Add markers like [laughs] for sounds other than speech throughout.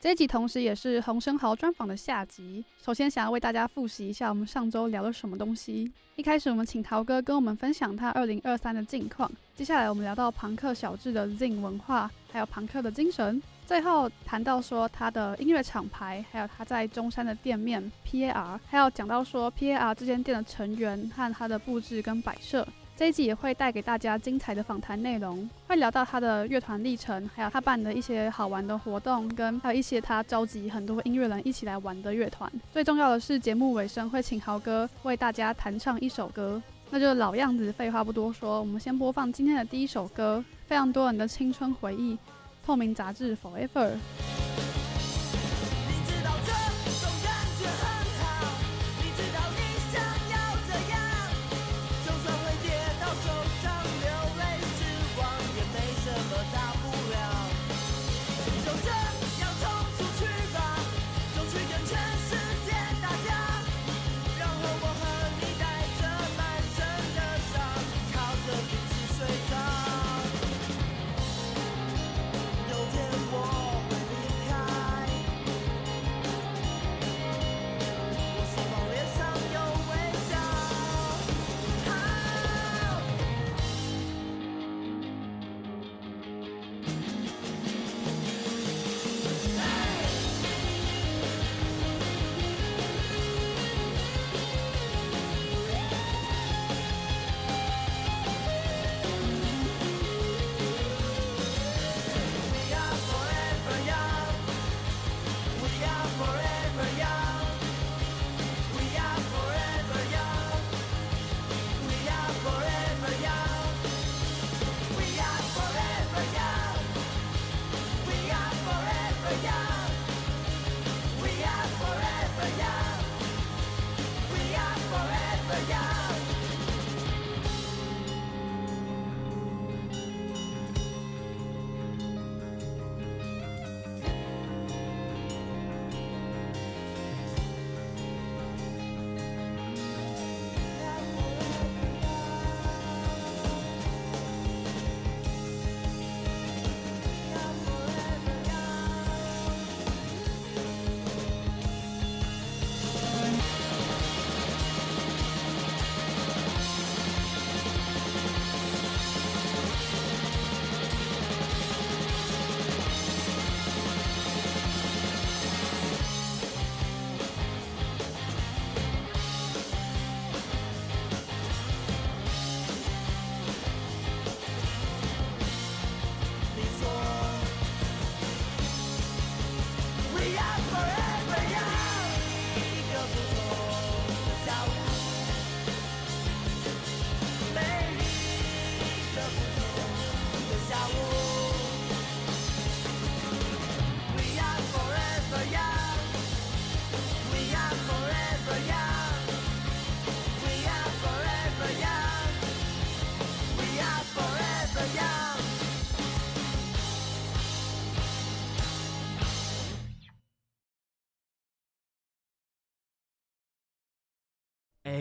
这一集同时也是洪生豪专访的下集。首先，想要为大家复习一下我们上周聊了什么东西。一开始，我们请豪哥跟我们分享他二零二三的近况。接下来，我们聊到朋克小智的 Zin 文化，还有朋克的精神。最后谈到说他的音乐厂牌，还有他在中山的店面 PAR，还有讲到说 PAR 这间店的成员和他的布置跟摆设。这一集也会带给大家精彩的访谈内容，会聊到他的乐团历程，还有他办的一些好玩的活动，跟还有一些他召集很多音乐人一起来玩的乐团。最重要的是，节目尾声会请豪哥为大家弹唱一首歌，那就老样子，废话不多说，我们先播放今天的第一首歌，非常多人的青春回忆，《透明杂志 Forever》。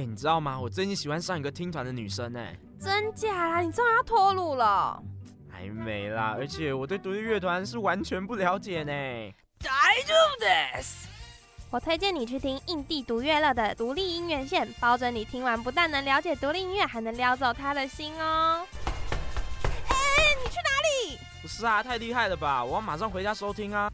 你知道吗？我最近喜欢上一个听团的女生哎，真假啦？你终于要脱乳了？还没啦，而且我对独立乐团是完全不了解呢。大丈夫です。我推荐你去听印地独乐乐的独立音乐线，保准你听完不但能了解独立音乐，还能撩走他的心哦。哎、欸，你去哪里？不是啊，太厉害了吧！我要马上回家收听啊。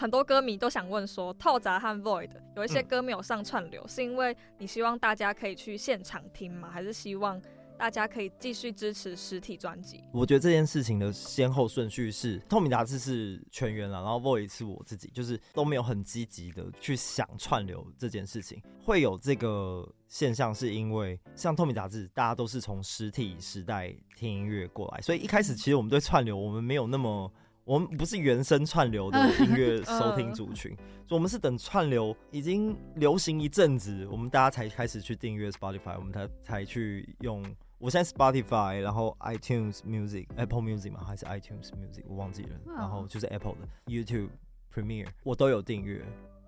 很多歌迷都想问说，套杂和 Void 有一些歌没有上串流，嗯、是因为你希望大家可以去现场听吗？还是希望大家可以继续支持实体专辑？我觉得这件事情的先后顺序是，透明杂志是全员了，然后 Void 是我自己，就是都没有很积极的去想串流这件事情。会有这个现象，是因为像透明杂志，大家都是从实体时代听音乐过来，所以一开始其实我们对串流，我们没有那么。我们不是原生串流的音乐收听族群，[laughs] 所以我们是等串流已经流行一阵子，我们大家才开始去订阅 Spotify，我们才才去用。我现在 Spotify，然后 iTunes Music、Apple Music 嘛，还是 iTunes Music，我忘记了。然后就是 Apple 的 YouTube Premiere，我都有订阅。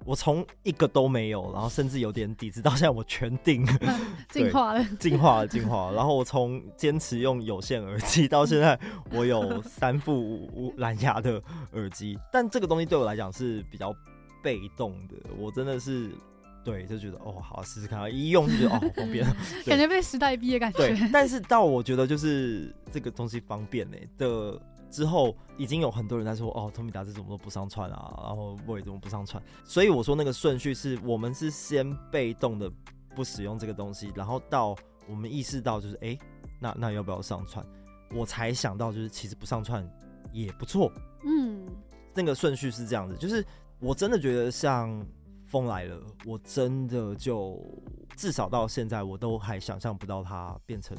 我从一个都没有，然后甚至有点底子，到现在我全订，[laughs] 进化了，进化了，进化了。然后我从坚持用有线耳机，[laughs] 到现在我有三副无蓝牙的耳机。但这个东西对我来讲是比较被动的，我真的是对就觉得哦，好试试看，一用就觉得哦，好方便，[laughs] 感觉被时代逼的感觉。对，但是到我觉得就是这个东西方便呢的。之后已经有很多人在说哦，Tomi 达这怎么都不上串啊，然后 Void 怎么不上串？所以我说那个顺序是我们是先被动的不使用这个东西，然后到我们意识到就是哎、欸，那那要不要上串？我才想到就是其实不上串也不错。嗯，那个顺序是这样子，就是我真的觉得像风来了，我真的就至少到现在我都还想象不到它变成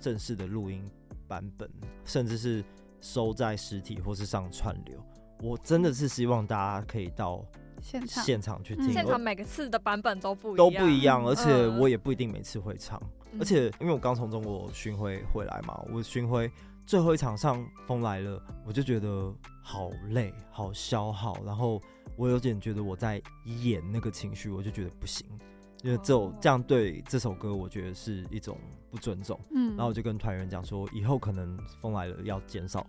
正式的录音版本，甚至是。收在实体或是上串流，我真的是希望大家可以到现场现场去听。现场每个次的版本都不一样，都不一样，而且我也不一定每次会唱。而且因为我刚从中国巡回回来嘛，我巡回最后一场上风来了，我就觉得好累，好消耗，然后我有点觉得我在演那个情绪，我就觉得不行。因为这种这样对这首歌，我觉得是一种不尊重。嗯，然后我就跟团员讲说，以后可能风来了要减少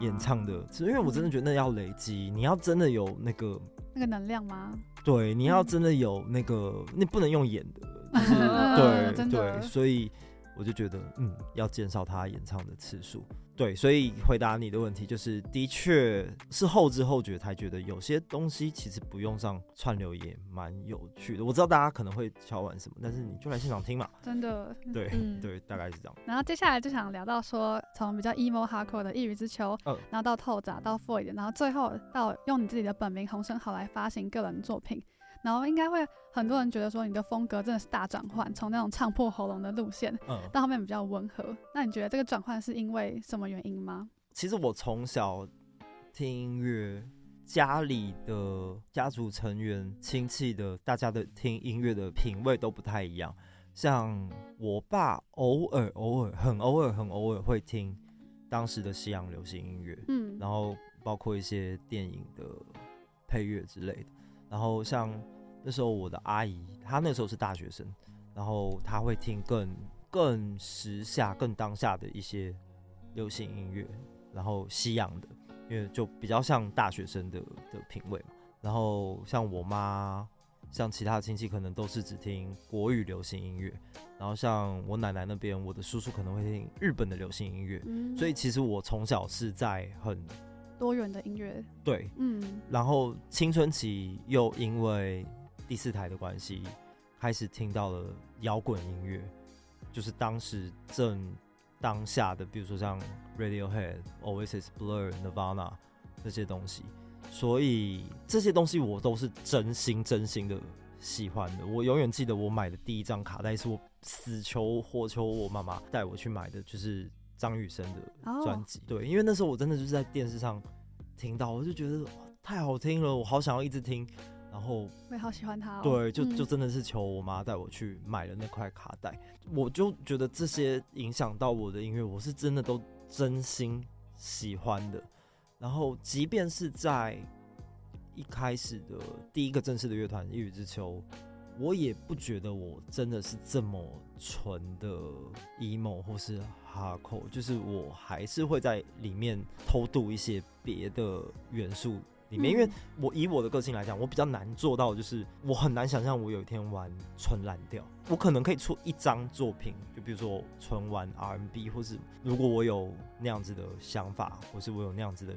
演唱的，是因为我真的觉得那要累积，你要真的有那个那个能量吗？对，你要真的有那个，你不能用演的，就是 [laughs] 对对，所以我就觉得，嗯，要减少他演唱的次数。对，所以回答你的问题就是，的确是后知后觉才觉得有些东西其实不用上串流也蛮有趣的。我知道大家可能会敲碗什么，但是你就来现场听嘛。真的，对、嗯、对，大概是这样。然后接下来就想聊到说，从比较 emo hardcore 的一雨之秋，嗯，然后到透砸到 Void，然后最后到用你自己的本名洪声豪来发行个人作品。然后应该会很多人觉得说你的风格真的是大转换，从那种唱破喉咙的路线，嗯，到后面比较温和。那你觉得这个转换是因为什么原因吗？其实我从小听音乐，家里的家族成员、亲戚的大家的听音乐的品味都不太一样。像我爸偶尔、偶尔、很偶尔、很偶尔会听当时的西洋流行音乐，嗯，然后包括一些电影的配乐之类的，然后像。那时候我的阿姨，她那时候是大学生，然后她会听更更时下、更当下的一些流行音乐，然后西洋的，因为就比较像大学生的的品味嘛。然后像我妈，像其他的亲戚可能都是只听国语流行音乐，然后像我奶奶那边，我的叔叔可能会听日本的流行音乐。嗯，所以其实我从小是在很多元的音乐。对，嗯，然后青春期又因为第四台的关系，开始听到了摇滚音乐，就是当时正当下的，比如说像 Radiohead、Oasis、Blur、Nirvana 这些东西，所以这些东西我都是真心真心的喜欢的。我永远记得我买的第一张卡带，是我死求活求我妈妈带我去买的，就是张雨生的专辑。Oh. 对，因为那时候我真的就是在电视上听到，我就觉得太好听了，我好想要一直听。然后我也好喜欢他，哦，对，就就真的是求我妈带我去买了那块卡带，嗯，我就觉得这些影响到我的音乐，我是真的都真心喜欢的。然后，即便是在一开始的第一个正式的乐团《一雨之秋》，我也不觉得我真的是这么纯的 emo 或是就是我还是会在里面偷渡一些别的元素。里面，因为我以我的个性来讲，我比较难做到，就是我很难想象我有一天玩纯蓝调。我可能可以出一张作品，就比如说纯玩 R&B，或是如果我有那样子的想法，或是我有那样子的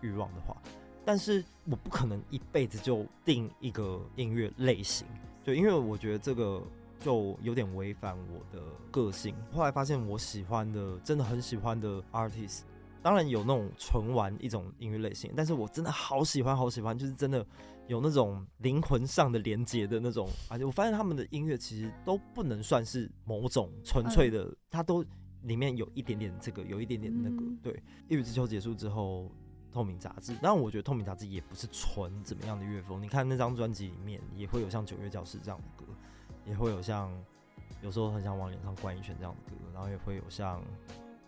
欲望的话，但是我不可能一辈子就定一个音乐类型，对，因为我觉得这个就有点违反我的个性。后来发现我喜欢的，真的很喜欢的 artist。当然有那种纯玩一种音乐类型，但是我真的好喜欢好喜欢，就是真的有那种灵魂上的连接的那种。而且我发现他们的音乐其实都不能算是某种纯粹的，它都里面有一点点这个，有一点点那个。对，一雨之秋结束之后，透明杂志，但我觉得透明杂志也不是纯怎么样的乐风。你看那张专辑里面也会有像九月教室这样的歌，也会有像有时候很想往脸上灌一拳这样的歌，然后也会有像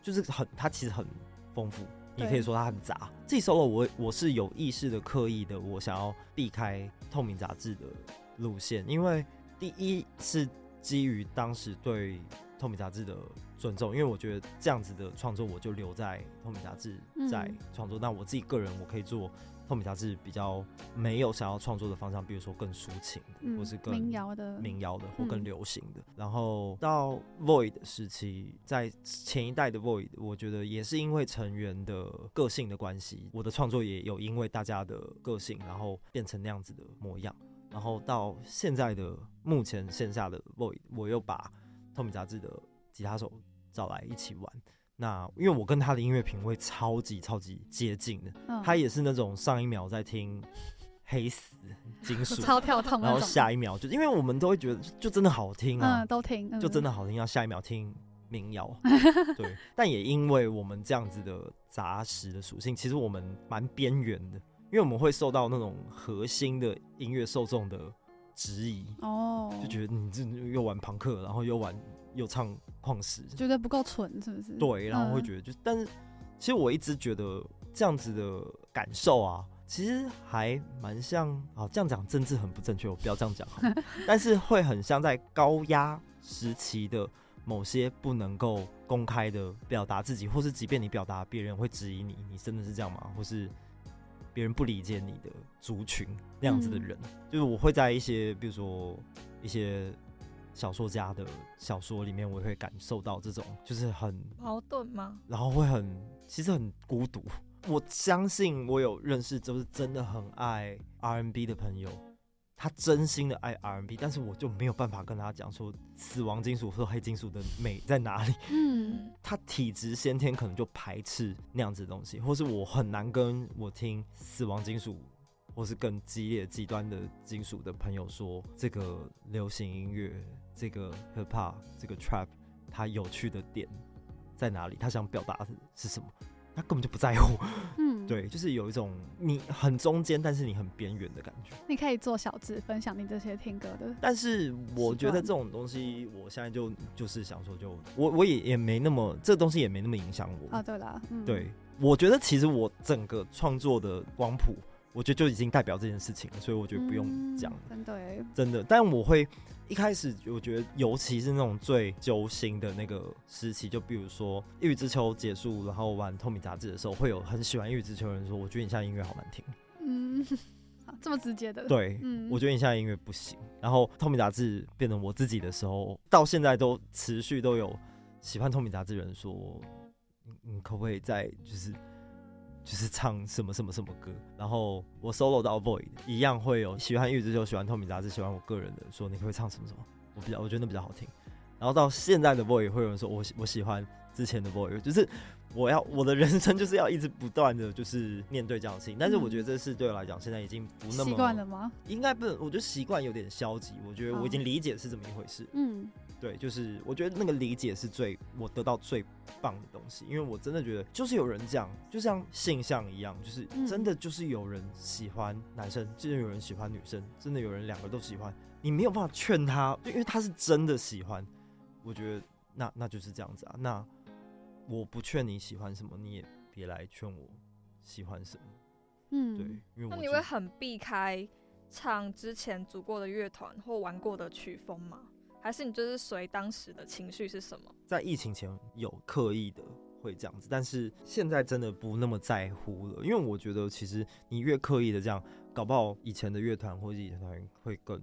就是很它其实很丰富，你可以说它很杂。自己 solo 我我是有意识的、刻意的，我想要避开透明杂志的路线，因为第一是基于当时对透明杂志的。尊重，因为我觉得这样子的创作，我就留在透明杂志在创作。那、嗯、我自己个人，我可以做透明杂志比较没有想要创作的方向，比如说更抒情的，嗯、或是更民谣的、民谣的，或更流行的。嗯、然后到 Void 时期，在前一代的 Void，我觉得也是因为成员的个性的关系，我的创作也有因为大家的个性，然后变成那样子的模样。然后到现在的目前线下的 Void，我又把透明杂志的吉他手。找来一起玩，那因为我跟他的音乐品味超级超级接近的，嗯、他也是那种上一秒在听黑死金属，[laughs] 超跳痛，然后下一秒就因为我们都会觉得就真的好听啊，嗯、都听，嗯、就真的好听，要下一秒听民谣，[laughs] 对，但也因为我们这样子的杂食的属性，其实我们蛮边缘的，因为我们会受到那种核心的音乐受众的质疑哦，就觉得你这又玩朋克，然后又玩。又唱矿石，觉得不够纯，是不是？对，然后会觉得就，嗯、但是其实我一直觉得这样子的感受啊，其实还蛮像啊。这样讲政治很不正确，我不要这样讲哈。[laughs] 但是会很像在高压时期的某些不能够公开的表达自己，或是即便你表达，别人会质疑你，你真的是这样吗？或是别人不理解你的族群那样子的人，嗯、就是我会在一些，比如说一些。小说家的小说里面，我也会感受到这种，就是很矛盾吗？然后会很，其实很孤独。我相信我有认识，就是真的很爱 R&B 的朋友，他真心的爱 R&B，但是我就没有办法跟他讲说死亡金属或黑金属的美在哪里。嗯，他体质先天可能就排斥那样子的东西，或是我很难跟我听死亡金属。或是更激烈、极端的金属的朋友说，这个流行音乐、这个 hip hop、这个 trap，它有趣的点在哪里？他想表达的是什么？他根本就不在乎。嗯，对，就是有一种你很中间，但是你很边缘的感觉。你可以做小志分享你这些听歌的。但是我觉得这种东西，我现在就就是想说就，就我我也也没那么这东西也没那么影响我啊。对啦，嗯、对，我觉得其实我整个创作的光谱。我觉得就已经代表这件事情了，所以我觉得不用讲、嗯。真的，真的。但我会一开始，我觉得尤其是那种最揪心的那个时期，就比如说《一雨之秋》结束，然后玩透明杂志的时候，会有很喜欢《一雨之秋》的人说：“我觉得你现在音乐好难听。”嗯，[laughs] 这么直接的。对，嗯，我觉得你现在音乐不行。然后透明杂志变成我自己的时候，到现在都持续都有喜欢透明杂志的人说：“你你可不可以再就是？”就是唱什么什么什么歌，然后我 solo 到 Void 一样会有喜欢玉子就喜欢透明杂志，喜欢我个人的说你可，可以唱什么什么，我比较我觉得那比较好听。然后到现在的 Void 会有人说我我喜欢之前的 Void，就是我要我的人生就是要一直不断的就是面对这样的事情。但是我觉得这是对我来讲现在已经不那么习惯了吗？应该不能，我觉得习惯有点消极。我觉得我已经理解是这么一回事。嗯。对，就是我觉得那个理解是最我得到最棒的东西，因为我真的觉得就是有人这样，就像性向一样，就是真的就是有人喜欢男生，真的有人喜欢女生，真的有人两个都喜欢，你没有办法劝他，因为他是真的喜欢。我觉得那那就是这样子啊，那我不劝你喜欢什么，你也别来劝我喜欢什么。嗯，对，因为你会很避开唱之前组过的乐团或玩过的曲风吗？还是你就是随当时的情绪是什么？在疫情前有刻意的会这样子，但是现在真的不那么在乎了，因为我觉得其实你越刻意的这样，搞不好以前的乐团或者以前团会更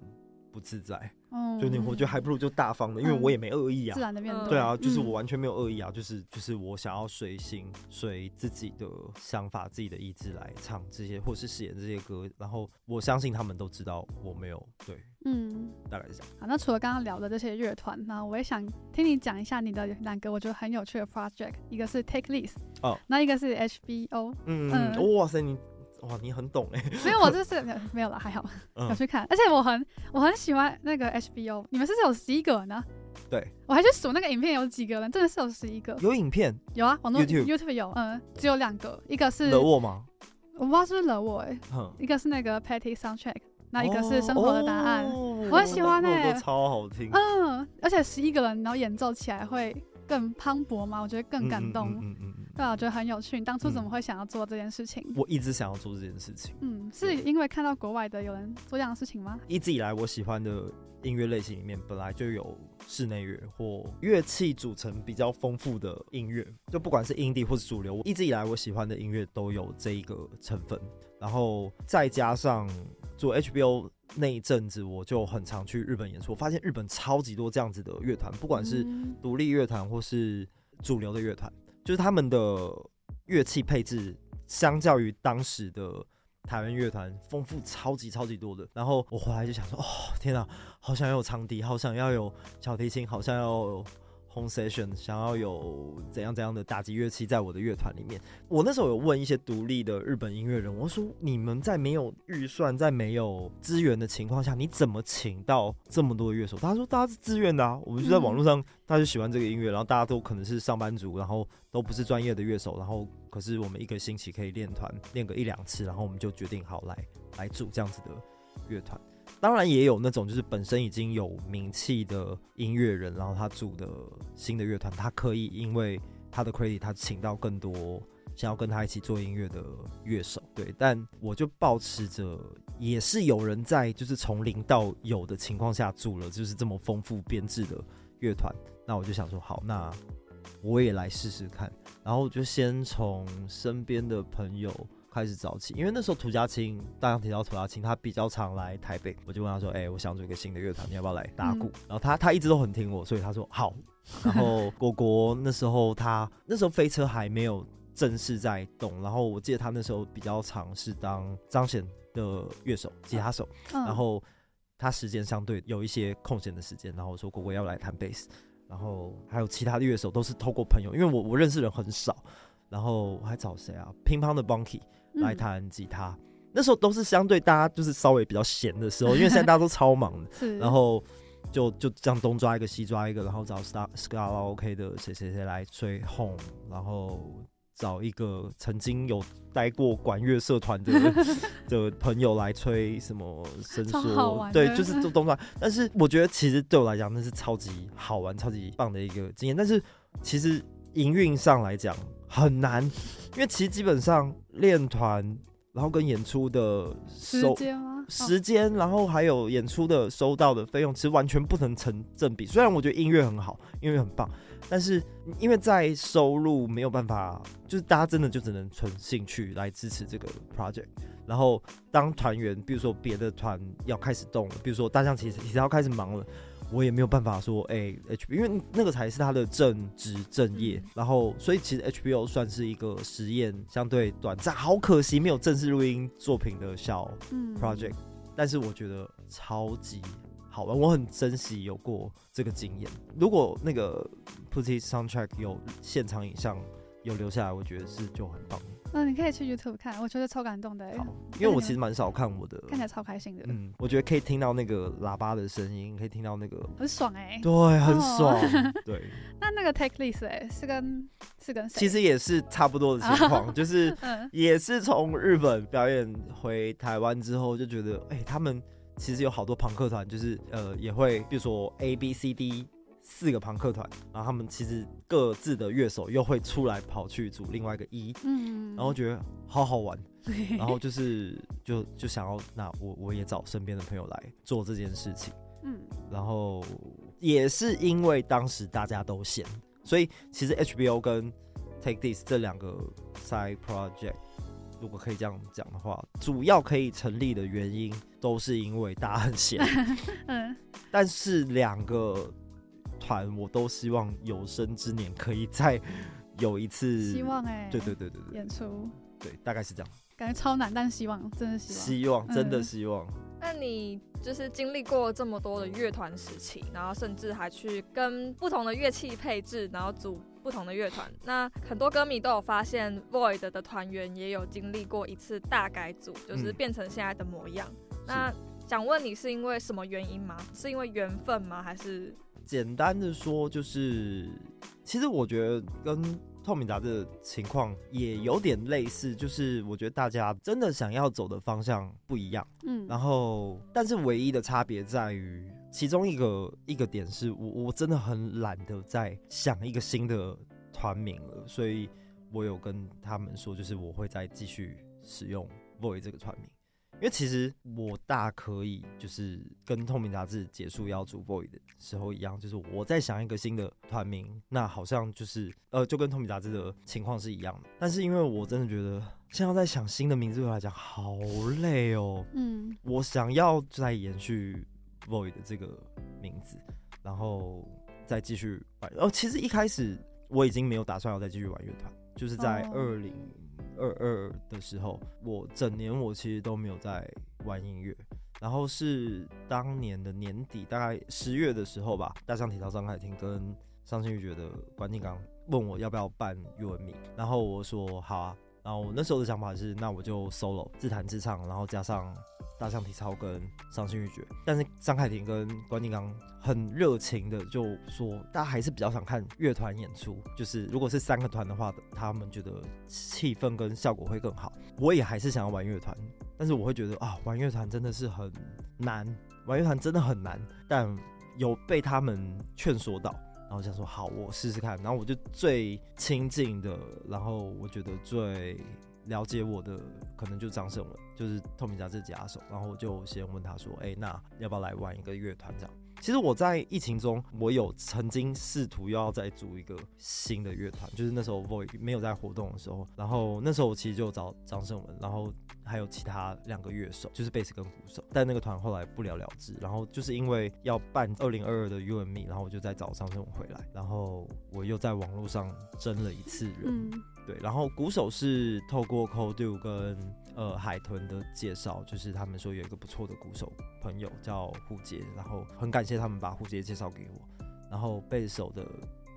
不自在。嗯，就你我觉得还不如就大方的，因为我也没恶意啊，自然的面对。对啊，就是我完全没有恶意啊，就是就是我想要随心随自己的想法、自己的意志来唱这些，或是饰演这些歌，然后我相信他们都知道我没有对，嗯，大概是这样。好，那除了刚刚聊的这些乐团，那我也想听你讲一下你的两个我觉得很有趣的 project，一个是 Take This 哦，那一个是 HBO，嗯嗯，哇塞你。哇，你很懂哎！所以我这是没有了，还好，[laughs] 有去看，而且我很我很喜欢那个 HBO。你们是不是有十一个人呢？对，我还去数那个影片有几个人，真的是有十一个。有影片？有啊，网络 YouTube YouTube 有，嗯，只有两个，一个是 The Wall 吗？我不知道是不是惹我哎、欸，哼一个是那个 Petty Soundtrack，那一个是生活的答案，哦我很喜欢欸那个超好听，嗯，而且十一个人然后演奏起来会更磅礴嘛，我觉得更感动。嗯嗯对啊，我觉得很有趣。你当初怎么会想要做这件事情？我一直想要做这件事情。嗯，是因为看到国外的有人做这样的事情吗？一直以来，我喜欢的音乐类型里面本来就有室内乐或乐器组成比较丰富的音乐，就不管是 indie 或是主流，一直以来我喜欢的音乐都有这一个成分。然后再加上做 HBO 那一阵子，我就很常去日本演出，我发现日本超级多这样子的乐团，不管是独立乐团或是主流的乐团。就是他们的乐器配置，相较于当时的台湾乐团丰富超级超级多的。然后我回来就想说，哦，天哪，好想要有长笛，好想要有小提琴，好想要有 home session，想要有怎样怎样的打击乐器在我的乐团里面。我那时候有问一些独立的日本音乐人，我说，你们在没有预算、在没有资源的情况下，你怎么请到这么多的乐手？他说，大家是自愿的啊，我们就在网络上，大家就喜欢这个音乐，然后大家都可能是上班族，然后。都不是专业的乐手，然后可是我们一个星期可以练团练个一两次，然后我们就决定好来来组这样子的乐团。当然也有那种就是本身已经有名气的音乐人，然后他组的新的乐团，他可以因为他的 credit，他请到更多想要跟他一起做音乐的乐手。对，但我就保持着也是有人在就是从零到有的情况下组了就是这么丰富编制的乐团，那我就想说好那。我也来试试看，然后就先从身边的朋友开始早起，因为那时候涂家青，大家提到涂家青，他比较常来台北，我就问他说：“哎、欸，我想组一个新的乐团，你要不要来打鼓？”嗯、然后他他一直都很听我，所以他说好。然后 [laughs] 果果那时候他那时候飞车还没有正式在动，然后我记得他那时候比较常是当张显的乐手、吉他手，嗯、然后他时间相对有一些空闲的时间，然后我说果果要来弹贝斯。然后还有其他的乐手都是透过朋友，因为我我认识人很少，然后我还找谁啊？乒乓的 Bonky 来弹吉他，嗯、那时候都是相对大家就是稍微比较闲的时候，因为现在大家都超忙的，[laughs] 是然后就就这样东抓一个西抓一个，然后找 Star Scala OK 的谁谁谁来吹 Home，然后。找一个曾经有待过管乐社团的 [laughs] 的朋友来吹什么伸缩，对，就是做动作。但是我觉得其实对我来讲那是超级好玩、超级棒的一个经验。但是其实营运上来讲很难，因为其实基本上练团，然后跟演出的收时间，然后还有演出的收到的费用，其实完全不能成正比。虽然我觉得音乐很好，音乐很棒。但是，因为在收入没有办法，就是大家真的就只能纯兴趣来支持这个 project。然后，当团员，比如说别的团要开始动了，比如说大象其实其实要开始忙了，我也没有办法说，哎、欸，HBO，因为那个才是他的正职正业。然后，所以其实 HBO 算是一个实验，相对短暂，好可惜没有正式录音作品的小 project。但是我觉得超级。好玩，我很珍惜有过这个经验。如果那个 Putty Soundtrack 有现场影像有留下来，我觉得是就很棒。嗯、呃，你可以去 YouTube 看，我觉得超感动的。好，因为我其实蛮少看我的，看起来超开心的。嗯，我觉得可以听到那个喇叭的声音，可以听到那个很爽哎、欸，对，很爽。[laughs] 哦、对，那那个 Take List 哎、欸，是跟是跟谁？其实也是差不多的情况，[laughs] 就是也是从日本表演回台湾之后，就觉得哎、欸，他们。其实有好多朋克团，就是呃也会，比如说 A B C D 四个朋克团，然后他们其实各自的乐手又会出来跑去组另外一个一嗯，然后觉得好好玩，[laughs] 然后就是就就想要那我我也找身边的朋友来做这件事情，嗯，然后也是因为当时大家都闲，所以其实 HBO 跟 Take This 这两个 side project。如果可以这样讲的话，主要可以成立的原因都是因为大家很闲。[laughs] 嗯，但是两个团我都希望有生之年可以再有一次。希望哎、欸，对对对对对，演出，对，大概是这样。感觉超难，但希望，真的希望。希望，真的希望。那、嗯、你就是经历过这么多的乐团时期，然后甚至还去跟不同的乐器配置，然后组。不同的乐团，那很多歌迷都有发现，Void 的团员也有经历过一次大改组，就是变成现在的模样。嗯、那想问你是因为什么原因吗？是因为缘分吗？还是？简单的说，就是其实我觉得跟透明杂志的情况也有点类似，就是我觉得大家真的想要走的方向不一样，嗯，然后但是唯一的差别在于，其中一个一个点是我我真的很懒得再想一个新的团名了，所以我有跟他们说，就是我会再继续使用 Void 这个团名。因为其实我大可以就是跟透明杂志结束要组 Void 的时候一样，就是我在想一个新的团名，那好像就是呃就跟透明杂志的情况是一样的。但是因为我真的觉得现在在想新的名字对我来讲好累哦，嗯，我想要再延续 Void 的这个名字，然后再继续玩。哦，其实一开始我已经没有打算要再继续玩乐团，就是在二零。二二的时候，我整年我其实都没有在玩音乐，然后是当年的年底，大概十月的时候吧，大象体操张凯婷跟伤心欲绝的关敬刚问我要不要办 You and Me，然后我说好啊，然后我那时候的想法是，那我就 solo 自弹自唱，然后加上。大象体操跟伤心欲绝，但是张凯婷跟关敬刚很热情的就说，大家还是比较想看乐团演出，就是如果是三个团的话，他们觉得气氛跟效果会更好。我也还是想要玩乐团，但是我会觉得啊，玩乐团真的是很难，玩乐团真的很难。但有被他们劝说到，然后想说好，我试试看。然后我就最亲近的，然后我觉得最。了解我的可能就张胜文，就是透明杂志吉他手，然后我就先问他说：“哎、那要不要来玩一个乐团？”这样，其实我在疫情中，我有曾经试图要再组一个新的乐团，就是那时候 Void 没有在活动的时候，然后那时候我其实就找张胜文，然后还有其他两个乐手，就是贝斯跟鼓手，但那个团后来不了了之。然后就是因为要办二零二二的 You and Me，然后我就再找张胜文回来，然后我又在网络上征了一次人。嗯对，然后鼓手是透过 Cold 跟呃海豚的介绍，就是他们说有一个不错的鼓手朋友叫胡杰，然后很感谢他们把胡杰介绍给我。然后贝斯手的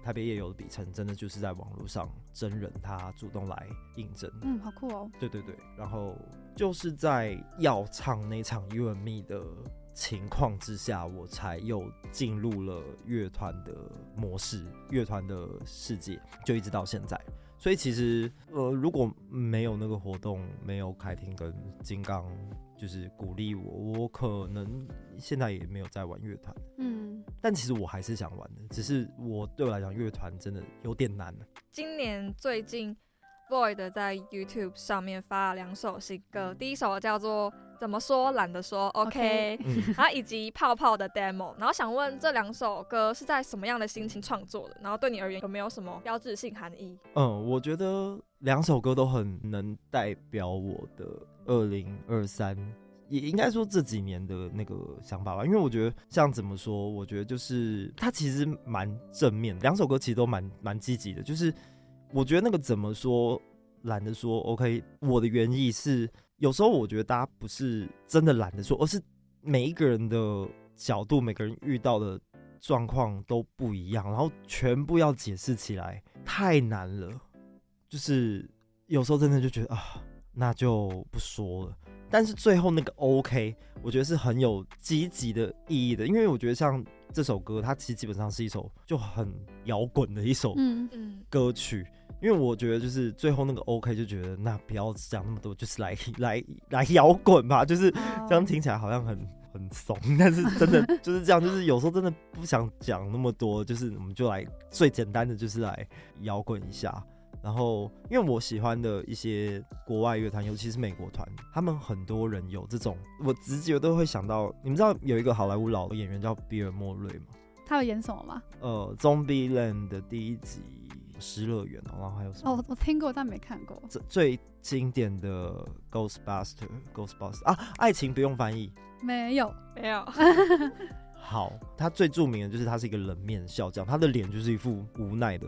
台北夜游的比称，真的就是在网络上真人，他主动来应征。嗯，好酷哦。对对对，然后就是在要唱那场 You and Me 的情况之下，我才又进入了乐团的模式，乐团的世界，就一直到现在。所以其实，呃，如果没有那个活动，没有凯婷跟金刚就是鼓励我，我可能现在也没有在玩乐团。嗯，但其实我还是想玩的，只是我对我来讲，乐团真的有点难。今年最近，Void 在 YouTube 上面发了两首新歌，第一首叫做。怎么说懒得说，OK，然后以及泡泡的 demo，然后想问这两首歌是在什么样的心情创作的？然后对你而言有没有什么标志性含义？嗯，我觉得两首歌都很能代表我的二零二三，也应该说这几年的那个想法吧。因为我觉得像怎么说，我觉得就是它其实蛮正面，两首歌其实都蛮蛮积极的。就是我觉得那个怎么说懒得说，OK，我的原意是。有时候我觉得大家不是真的懒得说，而是每一个人的角度，每个人遇到的状况都不一样，然后全部要解释起来太难了。就是有时候真的就觉得啊，那就不说了。但是最后那个 OK，我觉得是很有积极的意义的，因为我觉得像这首歌，它其实基本上是一首就很摇滚的一首歌曲。嗯嗯因为我觉得就是最后那个 OK 就觉得那不要讲那么多，就是来来来摇滚吧，就是这样听起来好像很很怂，但是真的 [laughs] 就是这样，就是有时候真的不想讲那么多，就是我们就来最简单的就是来摇滚一下。然后因为我喜欢的一些国外乐团，尤其是美国团，他们很多人有这种，我直觉都会想到，你们知道有一个好莱坞老的演员叫比尔莫瑞吗？他有演什么吗？呃，Zombieland 的第一集。失乐园，哦然后还有什么？哦，我听过，但没看过。最最经典的 Ghostbuster，Ghostbuster 啊，爱情不用翻译，没有，没有。[laughs] 好，他最著名的就是他是一个冷面笑匠，他的脸就是一副无奈的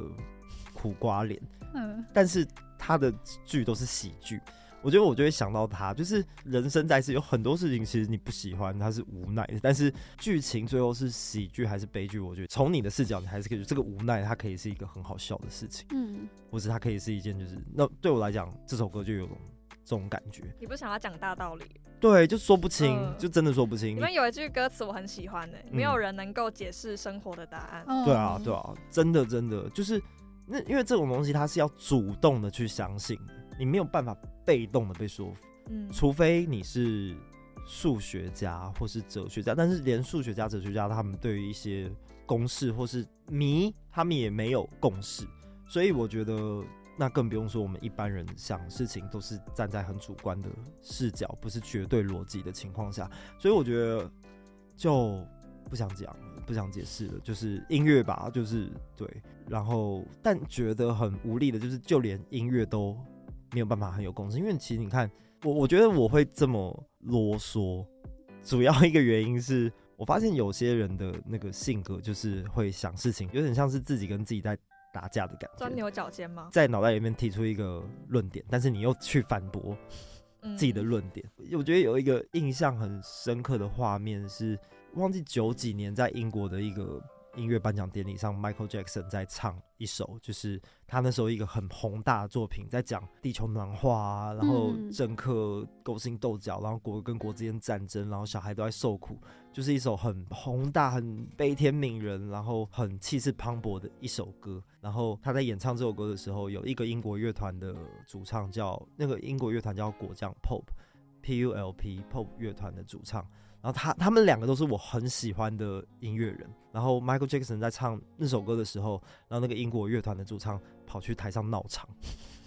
苦瓜脸。嗯，但是他的剧都是喜剧。我觉得我就会想到他，就是人生在世有很多事情，其实你不喜欢，他是无奈的，但是剧情最后是喜剧还是悲剧？我觉得从你的视角，你还是可以觉得这个无奈，它可以是一个很好笑的事情，嗯，或者它可以是一件就是那对我来讲，这首歌就有种这种感觉。你不想要讲大道理？对，就说不清，呃、就真的说不清。因为有一句歌词我很喜欢的、欸，没有人能够解释生活的答案。嗯、对啊，对啊，真的真的就是。那因为这种东西它是要主动的去相信，你没有办法被动的被说服。嗯，除非你是数学家或是哲学家，但是连数学家、哲学家他们对于一些公式或是谜，他们也没有共识，所以我觉得那更不用说我们一般人想事情都是站在很主观的视角，不是绝对逻辑的情况下，所以我觉得就不想讲了，不想解释了，就是音乐吧，就是对，然后但觉得很无力的，就是就连音乐都没有办法很有共识，因为其实你看。我我觉得我会这么啰嗦，主要一个原因是我发现有些人的那个性格就是会想事情，有点像是自己跟自己在打架的感觉，钻牛角尖吗？在脑袋里面提出一个论点，但是你又去反驳自己的论点。嗯。我觉得有一个印象很深刻的画面是，忘记九几年在英国的一个。音乐颁奖典礼上，Michael Jackson 在唱一首，就是他那时候一个很宏大的作品，在讲地球暖化啊，然后政客勾心斗角，然后国跟国之间战争，然后小孩都在受苦，就是一首很宏大、很悲天悯人，然后很气势磅礴的一首歌。然后他在演唱这首歌的时候，有一个英国乐团的主唱叫那个英国乐团叫果酱 Pulp，P U L P Pulp 乐团的主唱。然后他他们两个都是我很喜欢的音乐人。然后 Michael Jackson 在唱那首歌的时候，然后那个英国乐团的主唱跑去台上闹场，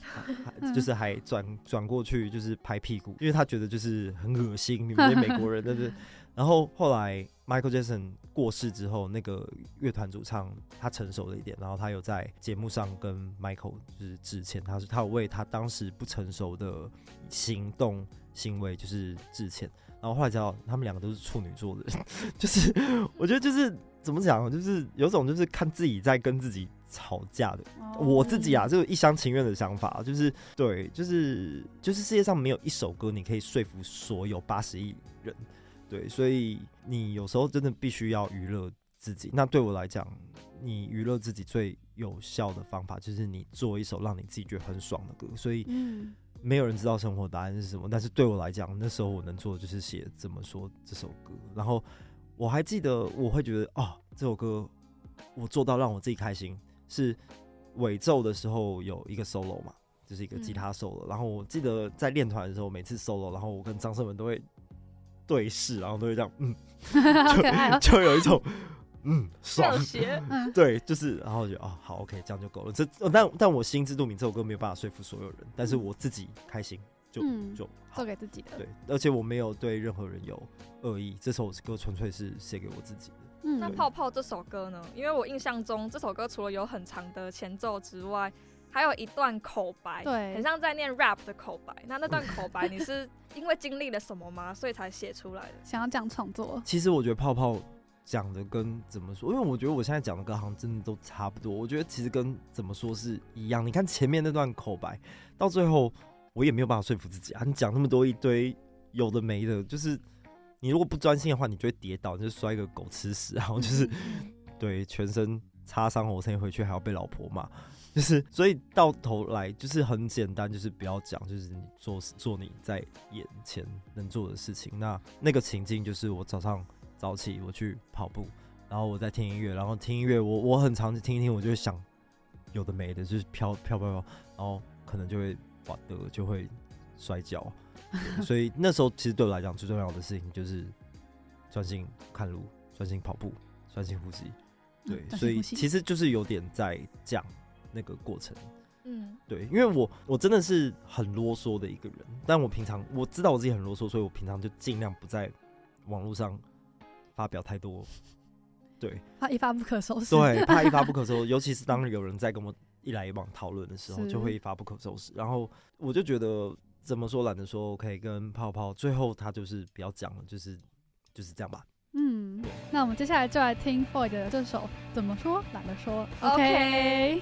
[laughs] 就是还转转过去就是拍屁股，因为他觉得就是很恶心，你们这些美国人，对不对？然后后来 Michael Jackson 过世之后，那个乐团主唱他成熟了一点，然后他有在节目上跟 Michael 就是致歉，他说他有为他当时不成熟的行动行为就是致歉。然后后来知道他们两个都是处女座的人，就是我觉得就是怎么讲，就是有种就是看自己在跟自己吵架的。Oh. 我自己啊，就一厢情愿的想法，就是对，就是就是世界上没有一首歌你可以说服所有八十亿人，对，所以你有时候真的必须要娱乐自己。那对我来讲，你娱乐自己最有效的方法就是你做一首让你自己觉得很爽的歌。所以，嗯。没有人知道生活答案是什么，但是对我来讲，那时候我能做的就是写怎么说这首歌。然后我还记得，我会觉得哦，这首歌我做到让我自己开心，是尾奏的时候有一个 solo 嘛，就是一个吉他 solo。然后我记得在练团的时候，每次 solo，然后我跟张胜文都会对视，然后都会这样，嗯，[laughs] 就就有一种。嗯，爽，嗯，对，就是，然后我觉得哦，好，OK，这样就够了。这，但但我心知肚明，这首歌没有办法说服所有人，但是我自己开心就、嗯、就做给自己的。对，而且我没有对任何人有恶意，这首歌纯粹是写给我自己的。嗯，那泡泡这首歌呢？因为我印象中这首歌除了有很长的前奏之外，还有一段口白，对，很像在念 rap 的口白。那那段口白你是因为经历了什么吗？所以才写出来的？[laughs] 想要这样创作？其实我觉得泡泡。讲的跟怎么说？因为我觉得我现在讲的歌好像真的都差不多。我觉得其实跟怎么说是一样。你看前面那段口白，到最后我也没有办法说服自己啊！你讲那么多一堆有的没的，就是你如果不专心的话，你就会跌倒，你就摔个狗吃屎，然后就是 [laughs] 对全身擦伤，我现在回去还要被老婆骂。就是所以到头来就是很简单，就是不要讲，就是你做做你在眼前能做的事情。那那个情境就是我早上。早起我去跑步，然后我在听音乐，然后听音乐，我我很常听一听，我就会想有的没的，就是飘飘飘飘，然后可能就会滑的就会摔跤，[laughs] 所以那时候其实对我来讲最重要的事情就是专心看路、专心跑步、专心呼吸，对，嗯、所以其实就是有点在讲那个过程，嗯，对，因为我我真的是很啰嗦的一个人，但我平常我知道我自己很啰嗦，所以我平常就尽量不在网络上。发表太多，对，怕一发不可收拾。对，怕一发不可收拾，[laughs] 尤其是当有人在跟我一来一往讨论的时候，就会一发不可收拾。然后我就觉得怎么说懒得说，我可以跟泡泡，最后他就是不要讲了，就是就是这样吧。嗯，那我们接下来就来听 Void 的这首怎么说懒得说。OK。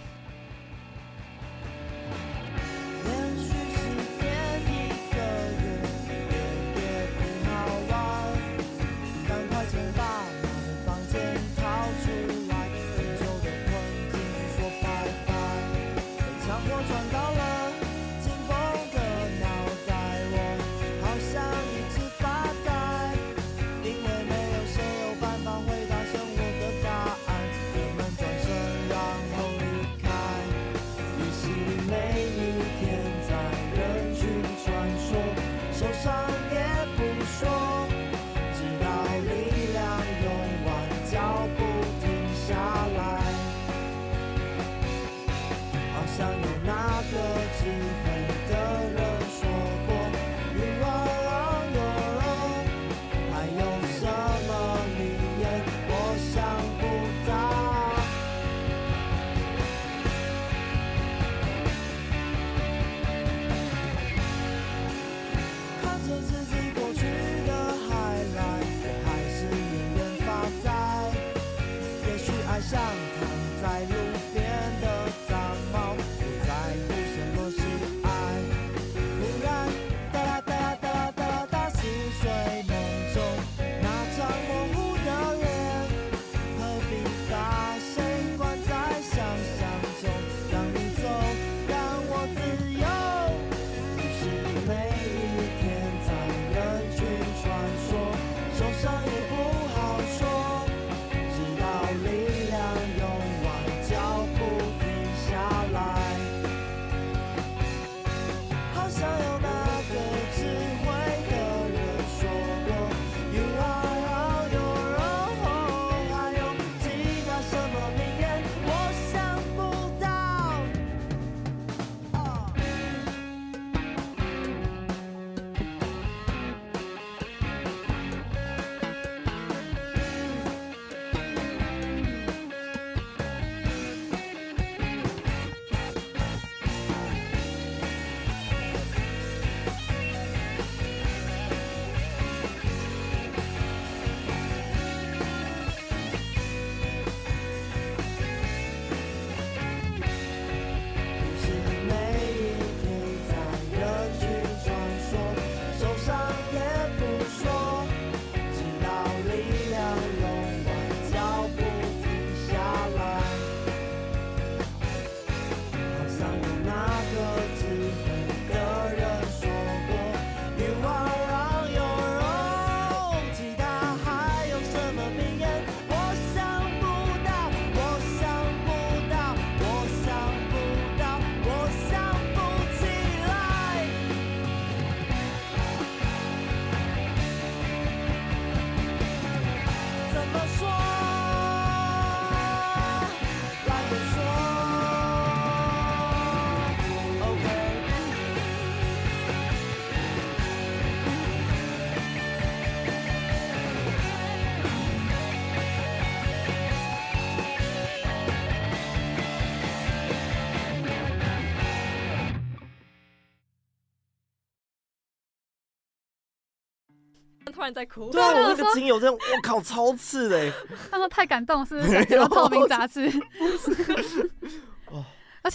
然在哭，对啊，我那个精油真的，我靠，超刺的。他说太感动，是不是？然后透明杂志。[laughs]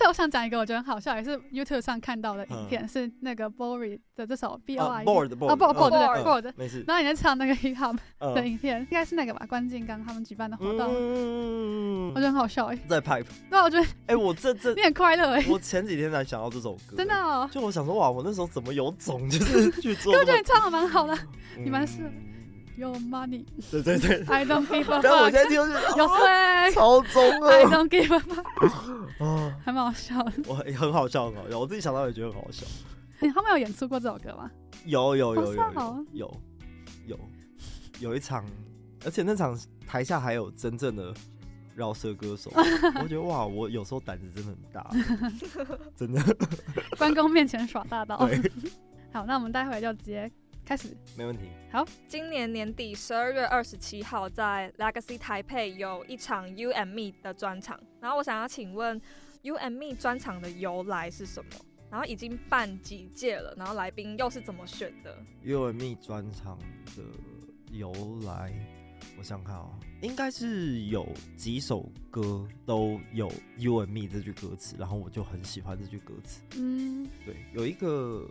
我想讲一个我觉得很好笑，也是 YouTube 上看到的影片，是那个 Bory 的这首 B O R Bored Bored Bored 对 Bored 没事。然后你在唱那个 Hip Hop 的影片，应该是那个吧？关敬刚他们举办的活动，我觉得很好笑哎。在 Pipe。对，我觉得哎，我这这 [laughs] 你很快乐哎。我前几天才想到这首歌，真的哦。就我想说哇，我那时候怎么有种就是 [laughs] 去做？我觉得你唱的蛮好的，你蛮适合。Your money, I don't give up. 然后我先听，Yo, 超中啊！I don't give up. 哦，[laughs] 还蛮好笑的。我很好笑，很好笑。我自己想到也觉得很好笑。你他们有演出过这首歌吗？有有有有有有有一场，而且那场台下还有真正的饶舌歌手。[laughs] 我觉得哇，我有时候胆子真的很大，[laughs] 真的。关公面前耍大刀。好，那我们待会儿就直接。开始，没问题。好，今年年底十二月二十七号在 Legacy 台北有一场 You and Me 的专场，然后我想要请问 You and Me 专场的由来是什么？然后已经办几届了？然后来宾又是怎么选的？You and Me 专场的由来，我想看啊，应该是有几首歌都有 You and Me 这句歌词，然后我就很喜欢这句歌词。嗯，对，有一个。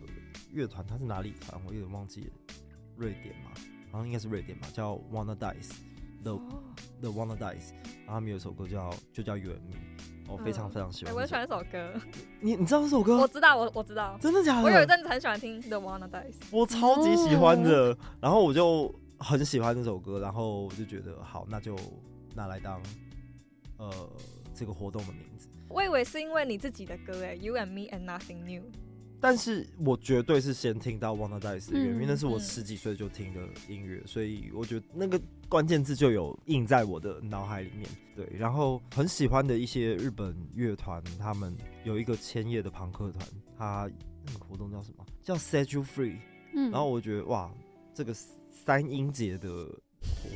乐团它是哪里团？我有点忘记了，瑞典嘛，好像应该是瑞典吧，叫 Wanna Dice，The、oh. The Wanna Dice，然后他们有一首歌叫就叫 You and Me，我非常非常喜欢、嗯欸。我也喜欢这首歌。你你知道这首歌？我知道，我我知道。真的假的？我有一阵子很喜欢听 The Wanna Dice，我超级喜欢的。Oh. 然后我就很喜欢这首歌，然后我就觉得好，那就拿来当呃这个活动的名字。我以为是因为你自己的歌哎，You and Me and Nothing New。但是我绝对是先听到《Wanna Die》的原因，为那是我嗯十几岁就听的音乐，所以我觉得那个关键字就有印在我的脑海里面。对，然后很喜欢的一些日本乐团，他们有一个千叶的朋克团，他那个活动叫什么？叫 Set You Free。嗯，然后我觉得哇，这个三音节的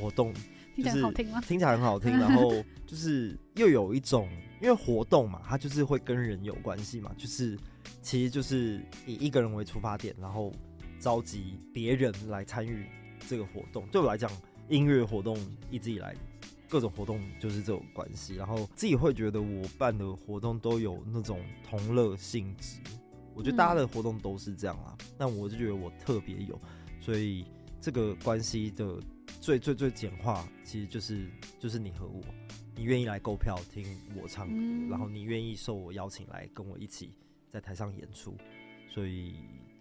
活动听起来好听吗？听起来很好听，然后就是又有一种，因为活动嘛，它就是会跟人有关系嘛，就是其实就是以一个人为出发点，然后召集别人来参与这个活动。对我来讲，音乐活动一直以来各种活动就是这种关系，然后自己会觉得我办的活动都有那种同乐性质。我觉得大家的活动都是这样啦，但我就觉得我特别有，所以这个关系的最最最简化，其实就是就是你和我，你愿意来购票听我唱歌，然后你愿意受我邀请来跟我一起在台上演出，所以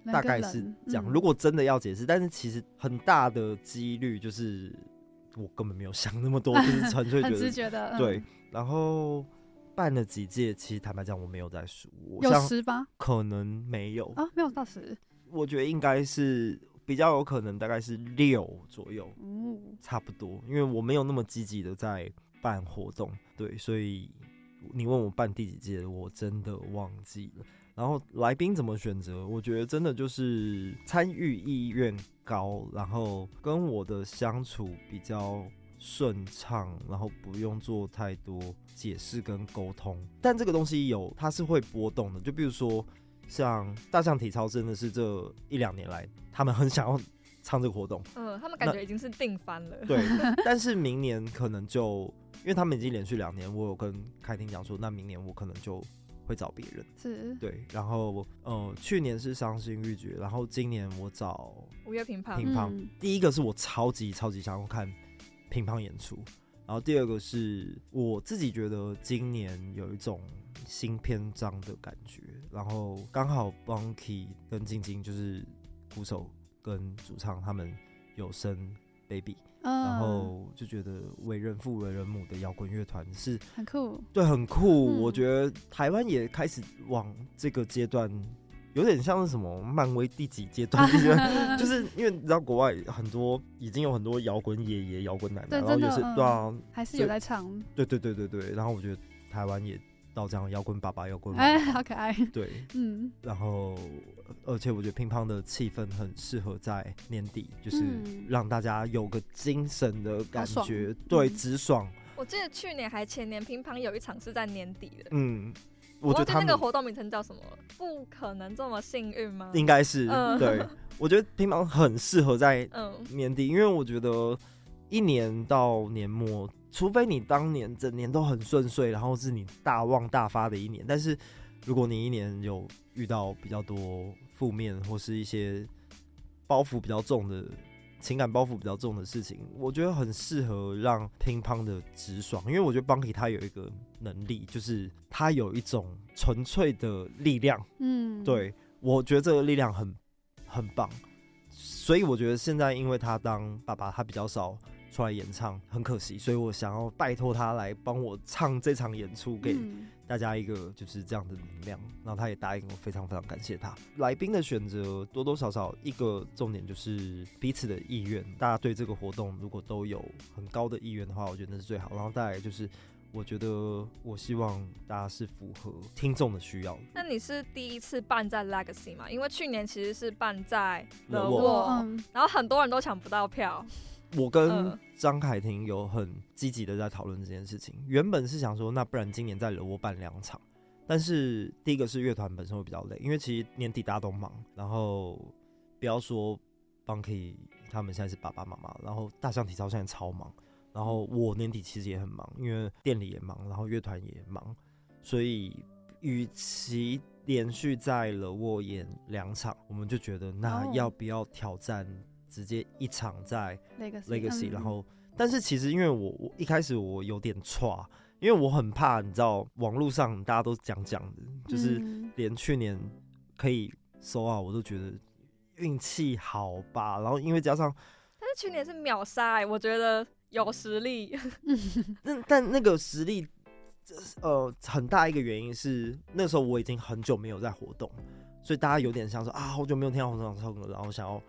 大概是这样。嗯如果真的要解释，但是其实很大的几率就是我根本没有想那么多，就是 [laughs] 纯粹觉得对，然后。办了几届，其实坦白讲，我没有在数，我有十吗？可能没有啊，没有到十，我觉得应该是比较有可能，大概是六左右，嗯，差不多。因为我没有那么积极的在办活动，对，所以你问我办第几届，我真的忘记了。然后来宾怎么选择？我觉得真的就是参与意愿高，然后跟我的相处比较顺畅，然后不用做太多解释跟沟通。但这个东西有，它是会波动的。就比如说，像大象体操，真的是这一两年来，他们很想要唱这个活动。嗯，他们感觉已经是定番了。对，[laughs] 但是明年可能就，因为他们已经连续两年，我有跟开庭讲说，那明年我可能就会找别人。是，对，然后呃，去年是伤心欲绝，然后今年我找五月乒乓，乒乓。嗯第一个是我超级超级想要看乒乓演出，然后第二个是我自己觉得今年有一种新篇章的感觉，然后刚好 Bunky 跟晶晶就是鼓手跟主唱他们有生 baby，、嗯，然后就觉得为人父为人母的摇滚乐团是很酷，对很酷，嗯。我觉得台湾也开始往这个阶段，有点像是什么漫威第几阶段，[laughs] 就是因为你知道国外很多已经有很多摇滚爷爷、摇滚奶奶，对然后也是嗯。对啊，还是有在唱，对对对对对，然后我觉得台湾也到这样摇滚爸爸、摇滚哎，好可爱，对，嗯，然后而且我觉得乒乓的气氛很适合在年底，就是嗯。让大家有个精神的感觉，对，嗯。直爽，我记得去年还前年乒乓有一场是在年底的，嗯，我觉得那个活动名称叫什么？不可能这么幸运吗？应该是、嗯。对，我觉得乒乓很适合在嗯，年底，因为我觉得一年到年末，除非你当年整年都很顺遂，然后是你大旺大发的一年，但是如果你一年有遇到比较多负面或是一些包袱比较重的情感包袱比较重的事情，我觉得很适合让乒乓的直爽，因为我觉得 Bunky 他有一个能力，就是他有一种纯粹的力量。嗯，，对，我觉得这个力量很很棒，所以我觉得现在因为他当爸爸，他比较少出来演唱，很可惜，所以我想要拜托他来帮我唱这场演出，给嗯大家一个就是这样的能量，然后他也答应我，非常非常感谢他。来宾的选择多多少少一个重点就是彼此的意愿，大家对这个活动如果都有很高的意愿的话，我觉得那是最好。然后再来就是。我觉得，我希望大家是符合听众的需要的。那你是第一次办在 Legacy 吗？因为去年其实是办在乐 The 沃 Wall，嗯，然后很多人都抢不到票。我跟嗯张凯婷有很积极的在讨论这件事情。原本是想说，那不然今年在乐窝办两场，但是第一个是乐团本身会比较累，因为其实年底大家都忙，然后不要说 Bunky 他们现在是爸爸妈妈，然后大象体操现在超忙，然后我年底其实也很忙，因为店里也忙，然后乐团也忙，所以与其连续在乐窝演两场，我们就觉得那哦要不要挑战直接一场在嗯然后，但是其实因为我我一开始我有点差，因为我很怕，你知道网络上大家都讲讲的，就是嗯连去年可以收啊，我都觉得运气好吧。然后因为加上，但是去年是秒杀、欸，我觉得有实力。[laughs] 但但那个实力，呃，很大一个原因是那时候我已经很久没有在活动，所以大家有点像说啊，好久没有听到洪生豪唱歌，然后想要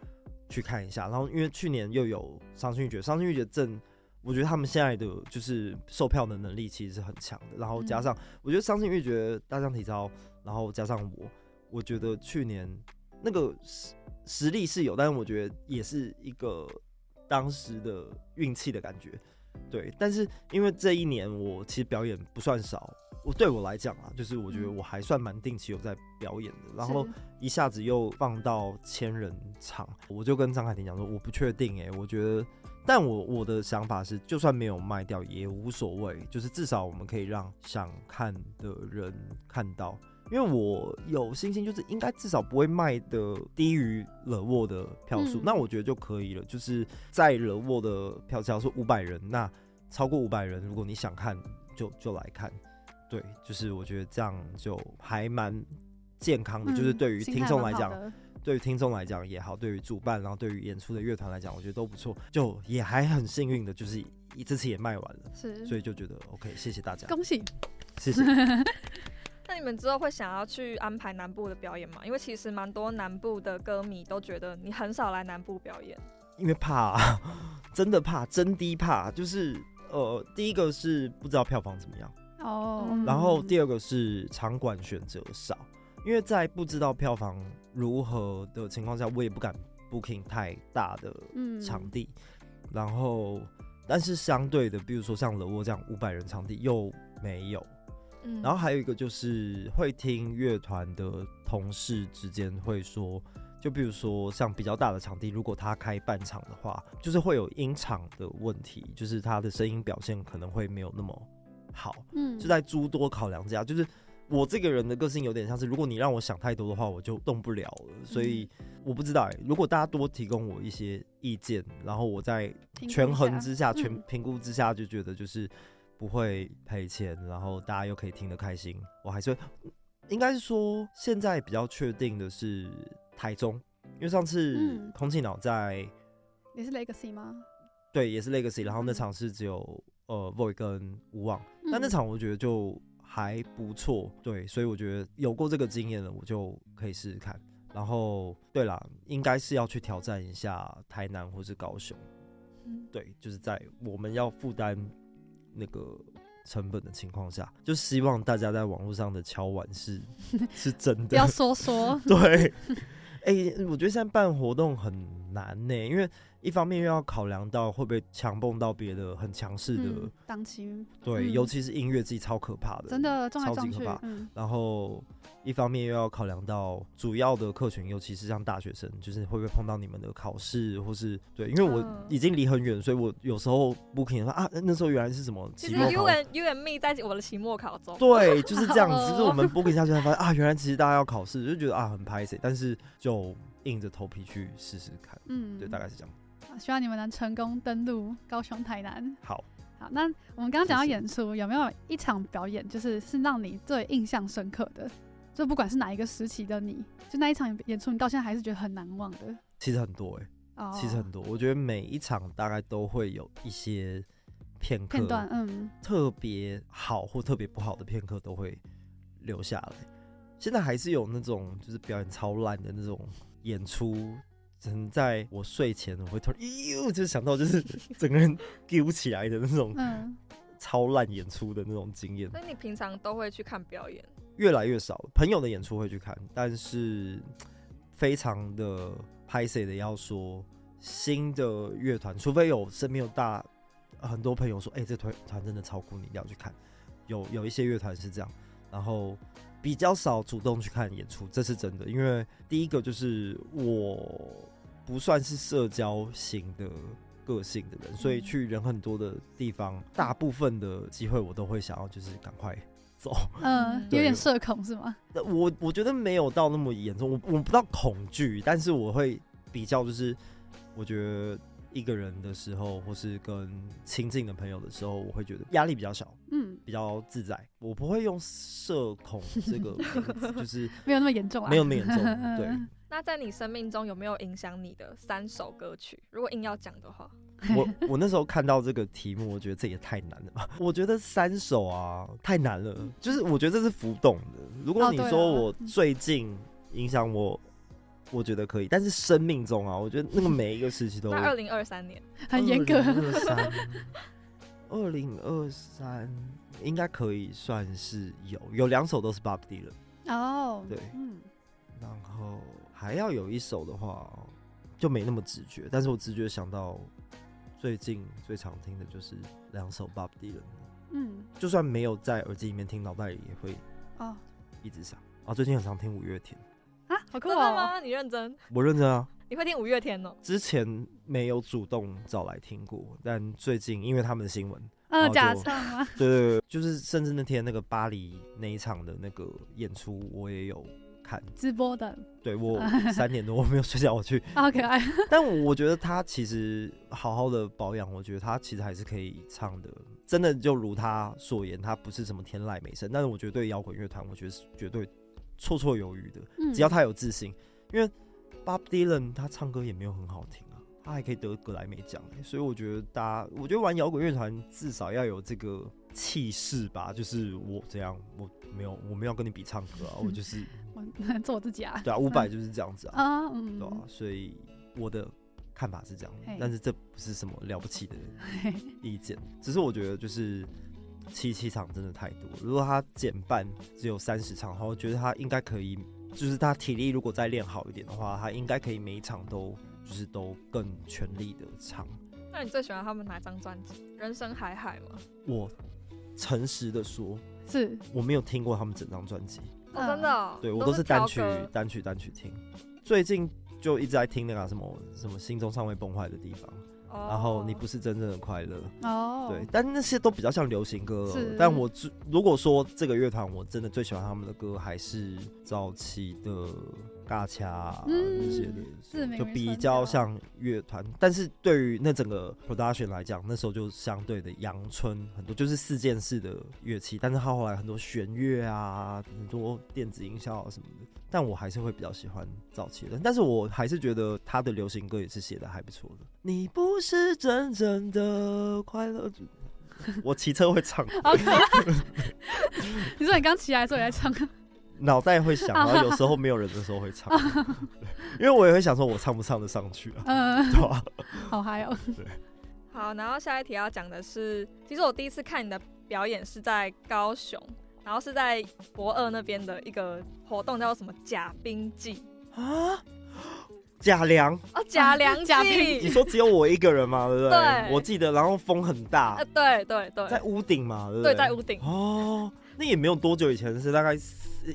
去看一下。然后因为去年又有伤心欲绝，伤心欲绝症，我觉得他们现在的就是售票的能力其实是很强的。然后加上我觉得伤心欲绝大象体操，然后加上我，我觉得去年那个实实力是有，但是我觉得也是一个当时的运气的感觉。对，但是因为这一年我其实表演不算少。我对我来讲啊，就是我觉得我还算蛮定期有在表演的，然后一下子又放到千人场，我就跟张凯婷讲说，我不确定哎、欸，我觉得，但我我的想法是，就算没有卖掉也无所谓，就是至少我们可以让想看的人看到，因为我有信心，就是应该至少不会卖的低于惹沃的票数，嗯、那我觉得就可以了，就是在惹沃的票价说五百人，那超过五百人，如果你想看就就来看。对，就是我觉得这样就还蛮健康的，嗯、就是对于听众来讲，对于听众来讲也好，对于主办，然后对于演出的乐团来讲，我觉得都不错。就也还很幸运的，就是一这次也卖完了，是，所以就觉得 OK，谢谢大家，恭喜，谢谢。[laughs] 那你们之后会想要去安排南部的表演吗？因为其实蛮多南部的歌迷都觉得你很少来南部表演，因为怕、啊，[laughs] 真的怕，真的怕，就是呃，第一个是不知道票房怎么样。哦，oh, 然后第二个是场馆选择少，因为在不知道票房如何的情况下，我也不敢 booking 太大的场地。嗯、然后，但是相对的，比如说像惹沃这样五百人场地又没有。嗯、然后还有一个就是会听乐团的同事之间会说，就比如说像比较大的场地，如果他开半场的话，就是会有音场的问题，就是他的声音表现可能会没有那么。好，嗯，就在诸多考量之下，就是我这个人的个性有点像是，如果你让我想太多的话，我就动不了了。所以我不知道哎、欸，如果大家多提供我一些意见，然后我在权衡之下、全评估之下，就觉得就是不会赔钱，然后大家又可以听得开心，我还是会，应该是说现在比较确定的是台中，因为上次空气脑在也是 Legacy 吗？对，也是 Legacy，然后那场是只有。呃，Void 跟无望，但那场我觉得就还不错，嗯、对，所以我觉得有过这个经验了，我就可以试试看。然后，对啦，应该是要去挑战一下台南或是高雄，嗯、对，就是在我们要负担那个成本的情况下，就希望大家在网络上的敲碗是 [laughs] 是真的，不要说说，[laughs] 对，哎、欸，我觉得现在办活动很难呢、欸，因为。一方面又要考量到会不会强蹦到别的很强势的档期，嗯、对，嗯、尤其是音乐自己超可怕的，真的超级可怕。嗯、然后一方面又要考量到主要的客群，尤其是像大学生，就是会不会碰到你们的考试，或是对，因为我已经离很远，所以我有时候 booking 说啊，那时候原来是什么期末考？其实 you and you and me 在我的期末考中，对，就是这样子。[laughs] 就是我们 booking 下去才发现啊，原来其实大家要考试，就觉得啊很拍谢，但是就硬着头皮去试试看。嗯，对，大概是这样。希望你们能成功登陆高雄、台南。好，好，那我们刚刚讲到演出，有没有一场表演，就是是让你最印象深刻的？就不管是哪一个时期的你，就那一场演出，你到现在还是觉得很难忘的？其实很多哎、其实很多。我觉得每一场大概都会有一些片刻片段，嗯，特别好或特别不好的片刻都会留下来。现在还是有那种就是表演超烂的那种演出。曾在我睡前，我会突然，呦，就是想到就是 [laughs] 整个人丢起来的那种，[laughs] 超烂演出的那种经验。那你平常都会去看表演？越来越少，朋友的演出会去看，但是非常的拍谢的要说，新的乐团，除非有身边有大很多朋友说，哎、欸，这团团真的超酷，你一定要去看。有有一些乐团是这样，然后。比较少主动去看演出，这是真的。因为第一个就是我不算是社交型的个性的人，所以去人很多的地方，大部分的机会我都会想要就是赶快走。嗯，有点社恐是吗？我我觉得没有到那么严重，我我不到恐惧，但是我会比较就是，我觉得。一个人的时候，或是跟亲近的朋友的时候，我会觉得压力比较小，嗯，比较自在。我不会用社恐这个名字，[laughs] 就是没有那么严重啊，没有那么严重。[laughs] 对。那在你生命中有没有影响你的三首歌曲？如果硬要讲的话，[laughs] 我我那时候看到这个题目，我觉得这也太难了吧。我觉得三首啊太难了，就是我觉得这是浮动的。如果你说我最近影响我，我觉得可以。但是生命中啊，我觉得那个每一个时期都。[laughs] 那二零二三年 [laughs] 很严格。二三，二零二三应该可以算是有，有两首都是 Bob Dylan 哦。Oh, 对，嗯，然后还要有一首的话，就没那么直觉。但是我直觉想到最近最常听的就是两首 Bob Dylan。嗯，就算没有在耳机里面听，脑袋里也会哦一直想啊。最近很常听五月天啊，好酷哦！真的吗？你认真？我认真啊。你会听五月天哦？之前没有主动找来听过，但最近因为他们的新闻，呃，假唱吗？对对对，就是甚至那天那个巴黎那一场的那个演出，我也有。看直播的，对，我 [laughs] 三点多我没有睡觉，我去，好 [laughs] 可爱。[laughs] 但我觉得他其实好好的保养，我觉得他其实还是可以唱的。真的就如他所言，他不是什么天籁美声，但是我觉得对摇滚乐团，我觉得是绝对绰绰有余的。只要他有自信，因为 Bob Dylan 他唱歌也没有很好听啊，他还可以得格莱美奖，所以我觉得大家，我觉得玩摇滚乐团至少要有这个气势吧。就是我这样，我没有，我没有跟你比唱歌啊，[laughs] 我就是。[laughs] 做我自己啊，对啊，伍佰就是这样子 [laughs] 啊，嗯，对啊，所以我的看法是这样，但是这不是什么了不起的意见，只是我觉得就是七七场真的太多，如果他减半只有三十场的话，我觉得他应该可以，就是他体力如果再练好一点的话，他应该可以每一场都就是都更全力的唱。那你最喜欢他们哪张专辑？人生海海吗？我诚实的说，是我没有听过他们整张专辑。哦，真的、哦，对我都是单曲单曲单曲听，最近就一直在听那个什么什么心中尚未崩坏的地方，哦、然后你不是真正的快乐哦，对，但那些都比较像流行歌，但我如果说这个乐团我真的最喜欢他们的歌，还是早期的。大卡那些的，就比较像乐团，但是对于那整个 production 来讲，那时候就相对的阳春很多，就是四件式的乐器，但是他后来很多弦乐啊，很多电子音效啊什么的，但我还是会比较喜欢早期的，但是我还是觉得他的流行歌也是写的还不错的。你不是真正的快乐，我骑车会唱。[laughs] 你说你刚骑来的时候也在唱。脑袋会想，然后有时候没有人的时候会唱，[laughs] 因为我也会想说，我唱不唱得上去啊？嗯，对吧？好嗨哦！对，好，然后下一题要讲的是，其实我第一次看你的表演是在高雄，然后是在博二那边的一个活动，叫做什么假冰记啊？假凉哦，假凉 [laughs] 假冰，你说只有我一个人吗？对不对？对，我记得，然后风很大，呃，对对对，在屋顶嘛，对不对？对，在屋顶哦，那也没有多久以前，是大概。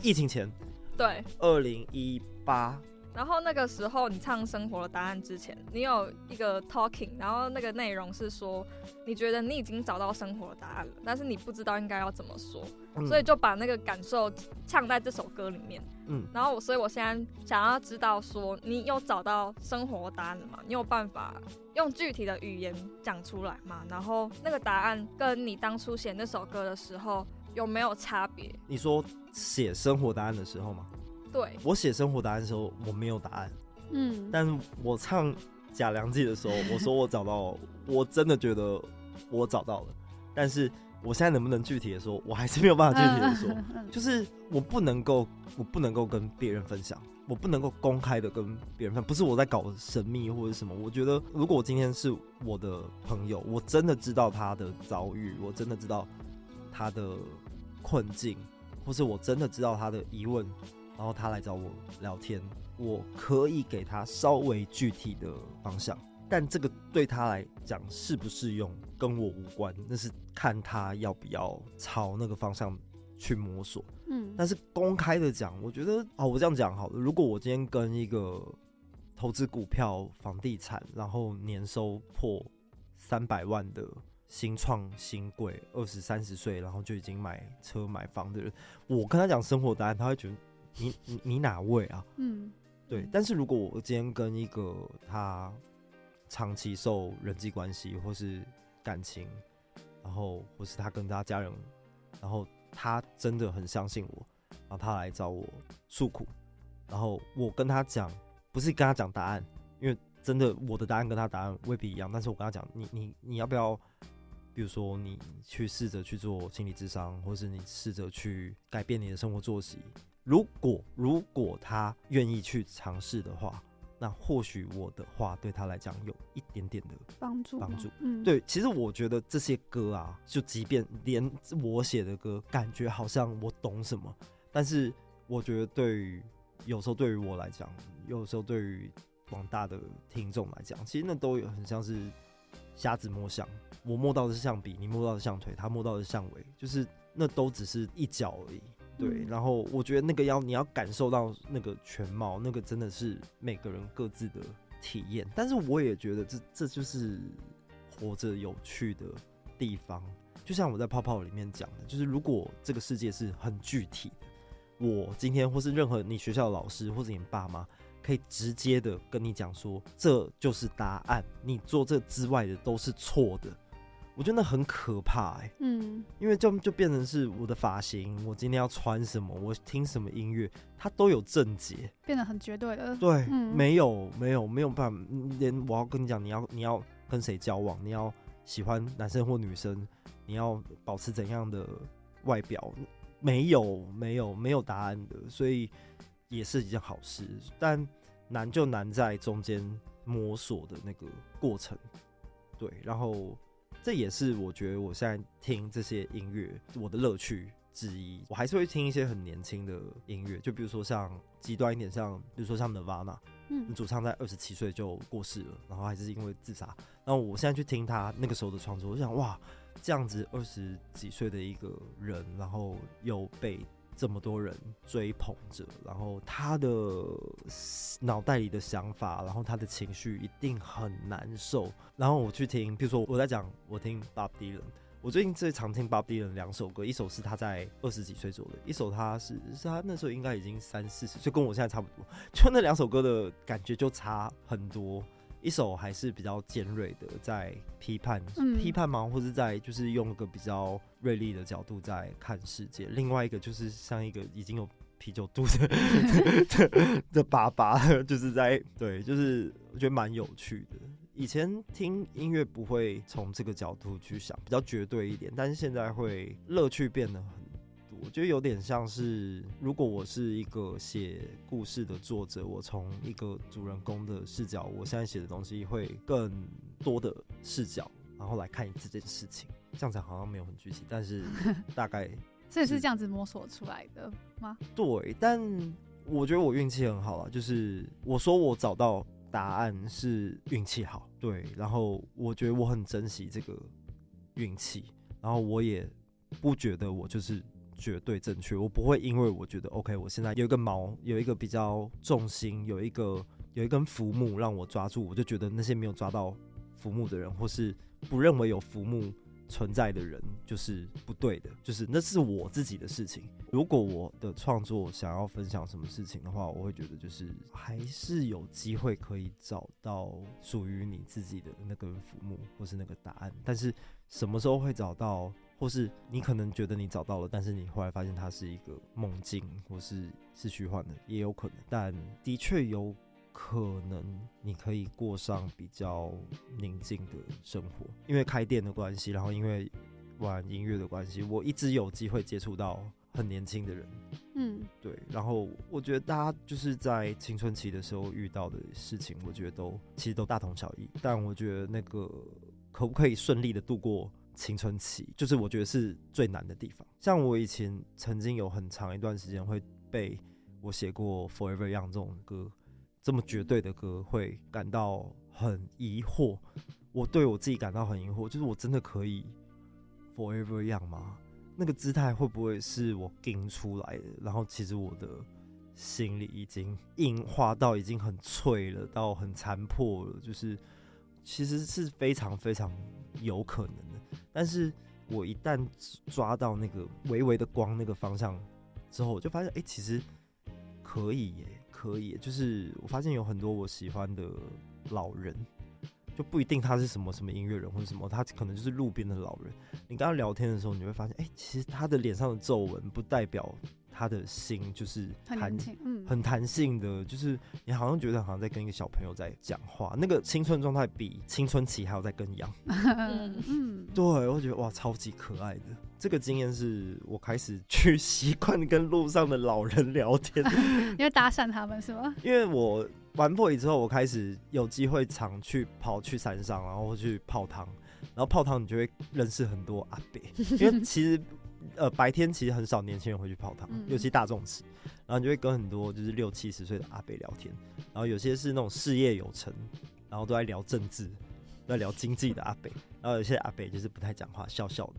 疫情前，对，二零一八。然后那个时候你唱《生活的答案》之前，你有一个 talking，然后那个内容是说，你觉得你已经找到生活的答案了，但是你不知道应该要怎么说，嗯、所以就把那个感受唱在这首歌里面。嗯，然后我，所以我现在想要知道说，你有找到生活的答案了吗？你有办法用具体的语言讲出来吗？然后那个答案跟你当初写那首歌的时候有没有差别？你说。写生活答案的时候吗？对，我写生活答案的时候，我没有答案。嗯，但是我唱假良记的时候，我说我找到，我真的觉得我找到了。但是我现在能不能具体的说，我还是没有办法具体的说。[laughs] 就是我不能够，我不能够跟别人分享，我不能够公开的跟别人分。不是我在搞神秘或者什么。我觉得，如果我今天是我的朋友，我真的知道他的遭遇，我真的知道他的困境。或是我真的知道他的疑问，然后他来找我聊天，我可以给他稍微具体的方向，但这个对他来讲适不适用跟我无关，那是看他要不要朝那个方向去摸索。嗯，但是公开的讲，我觉得哦，我这样讲好了。如果我今天跟一个投资股票、房地产，然后年收破三百万的。新创新贵，二十三十岁，然后就已经买车买房的人，我跟他讲生活答案，他会觉得你你你哪位啊？嗯，对。但是如果我今天跟一个他长期受人际关系或是感情，然后或是他跟他家人，然后他真的很相信我，然后他来找我诉苦，然后我跟他讲，不是跟他讲答案，因为真的我的答案跟他答案未必一样，但是我跟他讲，你你你要不要？比如说，你去试着去做心理智商，或是你试着去改变你的生活作息，如果如果他愿意去尝试的话，那或许我的话对他来讲有一点点的帮助帮助。嗯，对，其实我觉得这些歌啊，就即便连我写的歌，感觉好像我懂什么，但是我觉得对于有时候对于我来讲，有时候对于广大的听众来讲，其实那都有很像是瞎子摸象，我摸到的是象鼻，你摸到的是象腿，他摸到的是象尾，就是那都只是一角而已。对，嗯、然后我觉得那个要你要感受到那个全貌，那个真的是每个人各自的体验。但是我也觉得这这就是活着有趣的地方。就像我在泡泡里面讲的，就是如果这个世界是很具体的，我今天或是任何你学校的老师或者你爸妈，可以直接的跟你讲说，这就是答案，你做这之外的都是错的。我觉得那很可怕哎、欸，嗯，因为就就变成是我的发型，我今天要穿什么，我听什么音乐，它都有症结，变得很绝对了。对，嗯、没有没有没有办法，连我要跟你讲，你要你要跟谁交往，你要喜欢男生或女生，你要保持怎样的外表，没有没有没有答案的，所以也是一件好事，但难就难在中间摸索的那个过程，对，然后。这也是我觉得我现在听这些音乐我的乐趣之一。我还是会听一些很年轻的音乐，就比如说像极端一点，像比如说像 Nirvana，嗯，主唱在二十七岁就过世了，然后还是因为自杀。然后我现在去听他那个时候的创作，我想哇，这样子二十几岁的一个人，然后又被。这么多人追捧着，然后他的脑袋里的想法，然后他的情绪一定很难受。然后我去听，比如说我在讲，我听 Bob Dylan，我最近最常听 Bob Dylan 两首歌，一首是他在二十几岁做的，一首他是是他那时候应该已经三四十岁，跟我现在差不多。就那两首歌的感觉就差很多。一首还是比较尖锐的，在批判、嗯、批判吗？或者在就是用一个比较锐利的角度在看世界。另外一个就是像一个已经有啤酒肚的的 [laughs] [laughs] 的爸爸，就是在对，就是我觉得蛮有趣的。以前听音乐不会从这个角度去想，比较绝对一点，但是现在会乐趣变得很。我觉得有点像是，如果我是一个写故事的作者，我从一个主人公的视角，我现在写的东西会更多的视角，然后来看这件事情。这样子好像没有很具体，但是 [laughs] 大概这也是这样子摸索出来的吗？对，但我觉得我运气很好啊，就是我说我找到答案是运气好，对，然后我觉得我很珍惜这个运气，然后我也不觉得我就是。绝对正确，我不会因为我觉得 OK，我现在有一个锚，有一个比较重心，有一个有一根浮木让我抓住，我就觉得那些没有抓到浮木的人，或是不认为有浮木存在的人，就是不对的，就是那是我自己的事情。如果我的创作想要分享什么事情的话，我会觉得就是还是有机会可以找到属于你自己的那根浮木，或是那个答案。但是什么时候会找到？或是你可能觉得你找到了，但是你后来发现它是一个梦境，或是是虚幻的，也有可能。但的确有可能你可以过上比较宁静的生活，因为开店的关系，然后因为玩音乐的关系，我一直有机会接触到很年轻的人。嗯，对。然后我觉得大家就是在青春期的时候遇到的事情，我觉得都其实都大同小异。但我觉得那个可不可以顺利的度过？青春期就是我觉得是最难的地方。像我以前曾经有很长一段时间会被我写过《Forever Young》这种歌，这么绝对的歌，会感到很疑惑。我对我自己感到很疑惑，就是我真的可以 Forever Young 吗？那个姿态会不会是我定出来的？然后其实我的心里已经硬化到已经很脆了，到很残破了，就是其实是非常非常有可能。但是我一旦抓到那个微微的光那个方向之后，我就发现，哎、其实可以耶，可以。就是我发现有很多我喜欢的老人，就不一定他是什么什么音乐人或者什么，他可能就是路边的老人。你跟他聊天的时候，你会发现，哎、其实他的脸上的皱纹不代表。他的心就是很弹性，嗯，很弹性的，就是你好像觉得好像在跟一个小朋友在讲话，那个青春状态比青春期还要再更一样。[laughs] 嗯，对，我觉得哇，超级可爱的。这个经验是我开始去 [laughs] 习惯跟路上的老人聊天，[laughs] 因为搭讪他们是吗？因为我玩 VOY 之后，我开始有机会常去跑去山上，然后去泡汤，然后泡汤你就会认识很多阿伯，因为其实呃白天其实很少年轻人会去泡汤，尤其大众池，然后你就会跟很多就是六七十岁的阿伯聊天，然后有些是那种事业有成，然后都在聊政治，都在聊经济的阿伯，然后有些阿伯就是不太讲话，笑笑的。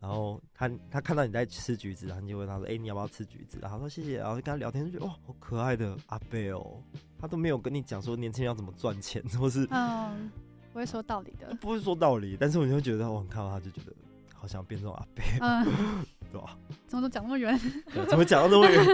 然后他他看到你在吃橘子，然后你就问他说：“哎、欸，你要不要吃橘子？”然后说：“谢谢。”然后就跟他聊天，就觉得哇，好可爱的阿伯哦。他都没有跟你讲说年轻人要怎么赚钱，或是嗯，不会说道理的，不会说道理。但是我就会觉得，我看到他就觉得好想变这种阿伯，嗯，[laughs] 对吧？怎么都讲那么远？[laughs] 怎么讲到那么远？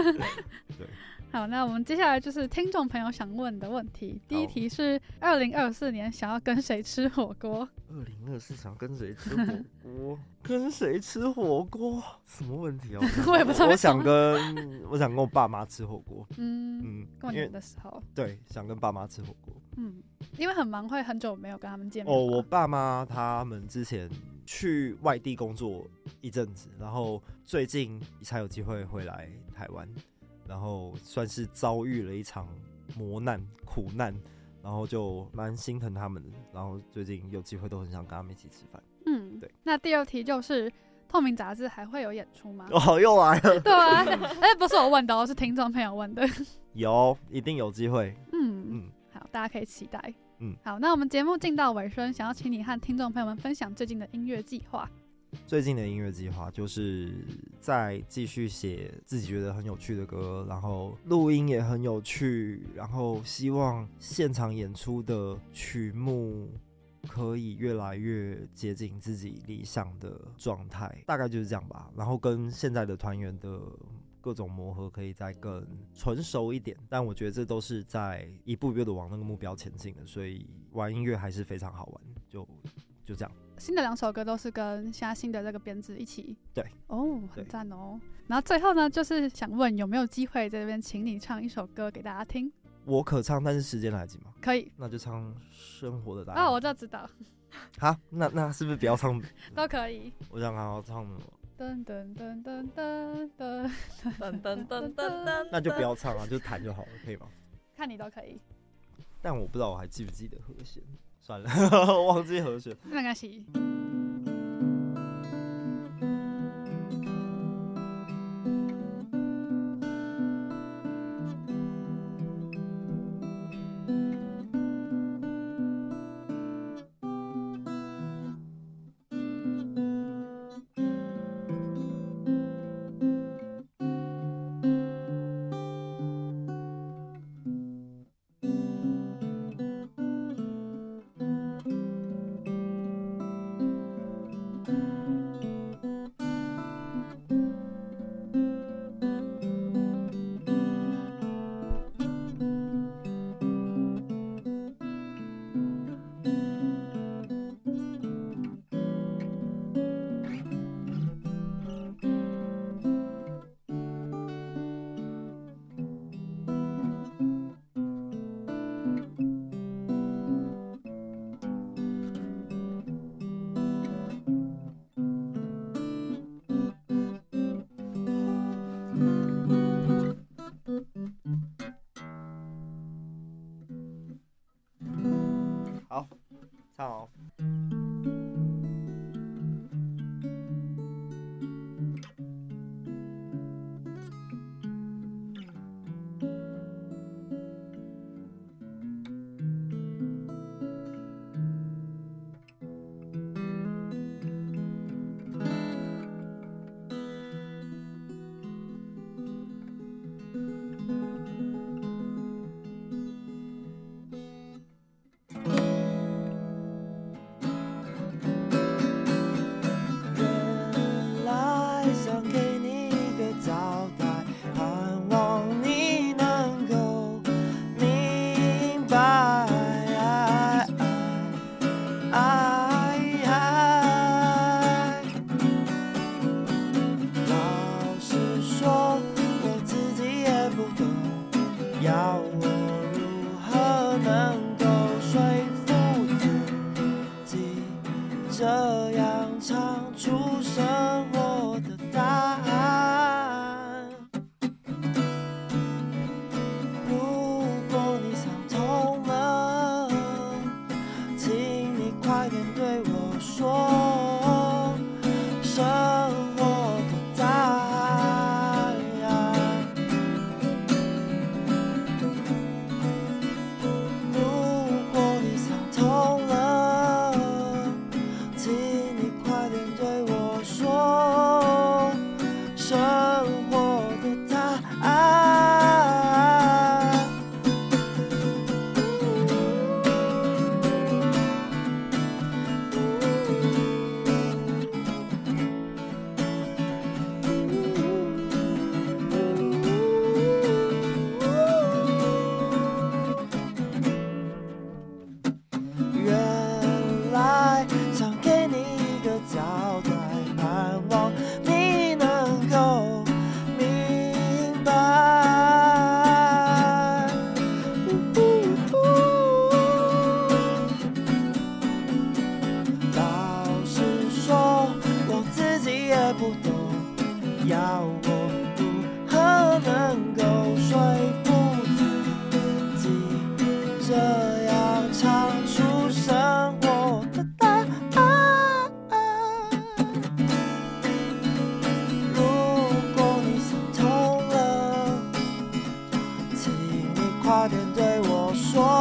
对。[laughs] 好，那我们接下来就是听众朋友想问的问题。第一题是：二零二四年想要跟谁吃火锅？二零二四想跟谁吃火锅？跟谁吃火锅？什么问题啊？我也不知道。我想跟我想跟我爸妈吃火锅。嗯嗯，过年的时候。对，想跟爸妈吃火锅。嗯，因为很忙，会很久没有跟他们见面。哦，我爸妈他们之前去外地工作一阵子，然后最近才有机会回来台湾。然后算是遭遇了一场磨难、苦难，然后就蛮心疼他们的。然后最近有机会都很想跟他们一起吃饭。嗯，对。那第二题就是，透明杂志还会有演出吗？哦，又来了。[laughs] 对啊，哎，不是我问的哦，是听众朋友问的。有，一定有机会。嗯嗯，好，大家可以期待。嗯，好，那我们节目进到尾声，想要请你和听众朋友们分享最近的音乐计划。最近的音乐计划就是在继续写自己觉得很有趣的歌，然后录音也很有趣，然后希望现场演出的曲目可以越来越接近自己理想的状态，大概就是这样吧。然后跟现在的团员的各种磨合可以再更纯熟一点，但我觉得这都是在一步一步的往那个目标前进的，所以玩音乐还是非常好玩，就就这样。新的两首歌都是跟现在新的这个编制一起，对，哦，很赞哦。然后最后呢，就是想问有没有机会在这边请你唱一首歌给大家听？我可唱，但是时间来得及吗？可以，那就唱《生活的答案》。哦，我就知道。好，那那是不是不要唱？[laughs] 都可以。我想好好唱什么？噔噔噔噔噔噔噔噔噔噔，那就不要唱了，就弹就好了，可以吗？看你都可以。但我不知道我还记不记得和弦。算了，[laughs] 忘记和弦。没关系。我说，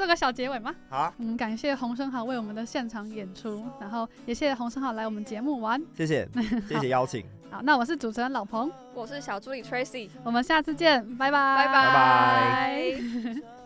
做个小结尾吗？好。嗯，感谢洪生豪为我们的现场演出，然后也谢谢洪生豪来我们节目玩。谢谢，[laughs] 谢谢邀请。好，那我是主持人老彭，我是小助理 Tracy，我们下次见，拜拜，拜拜。[laughs] [laughs]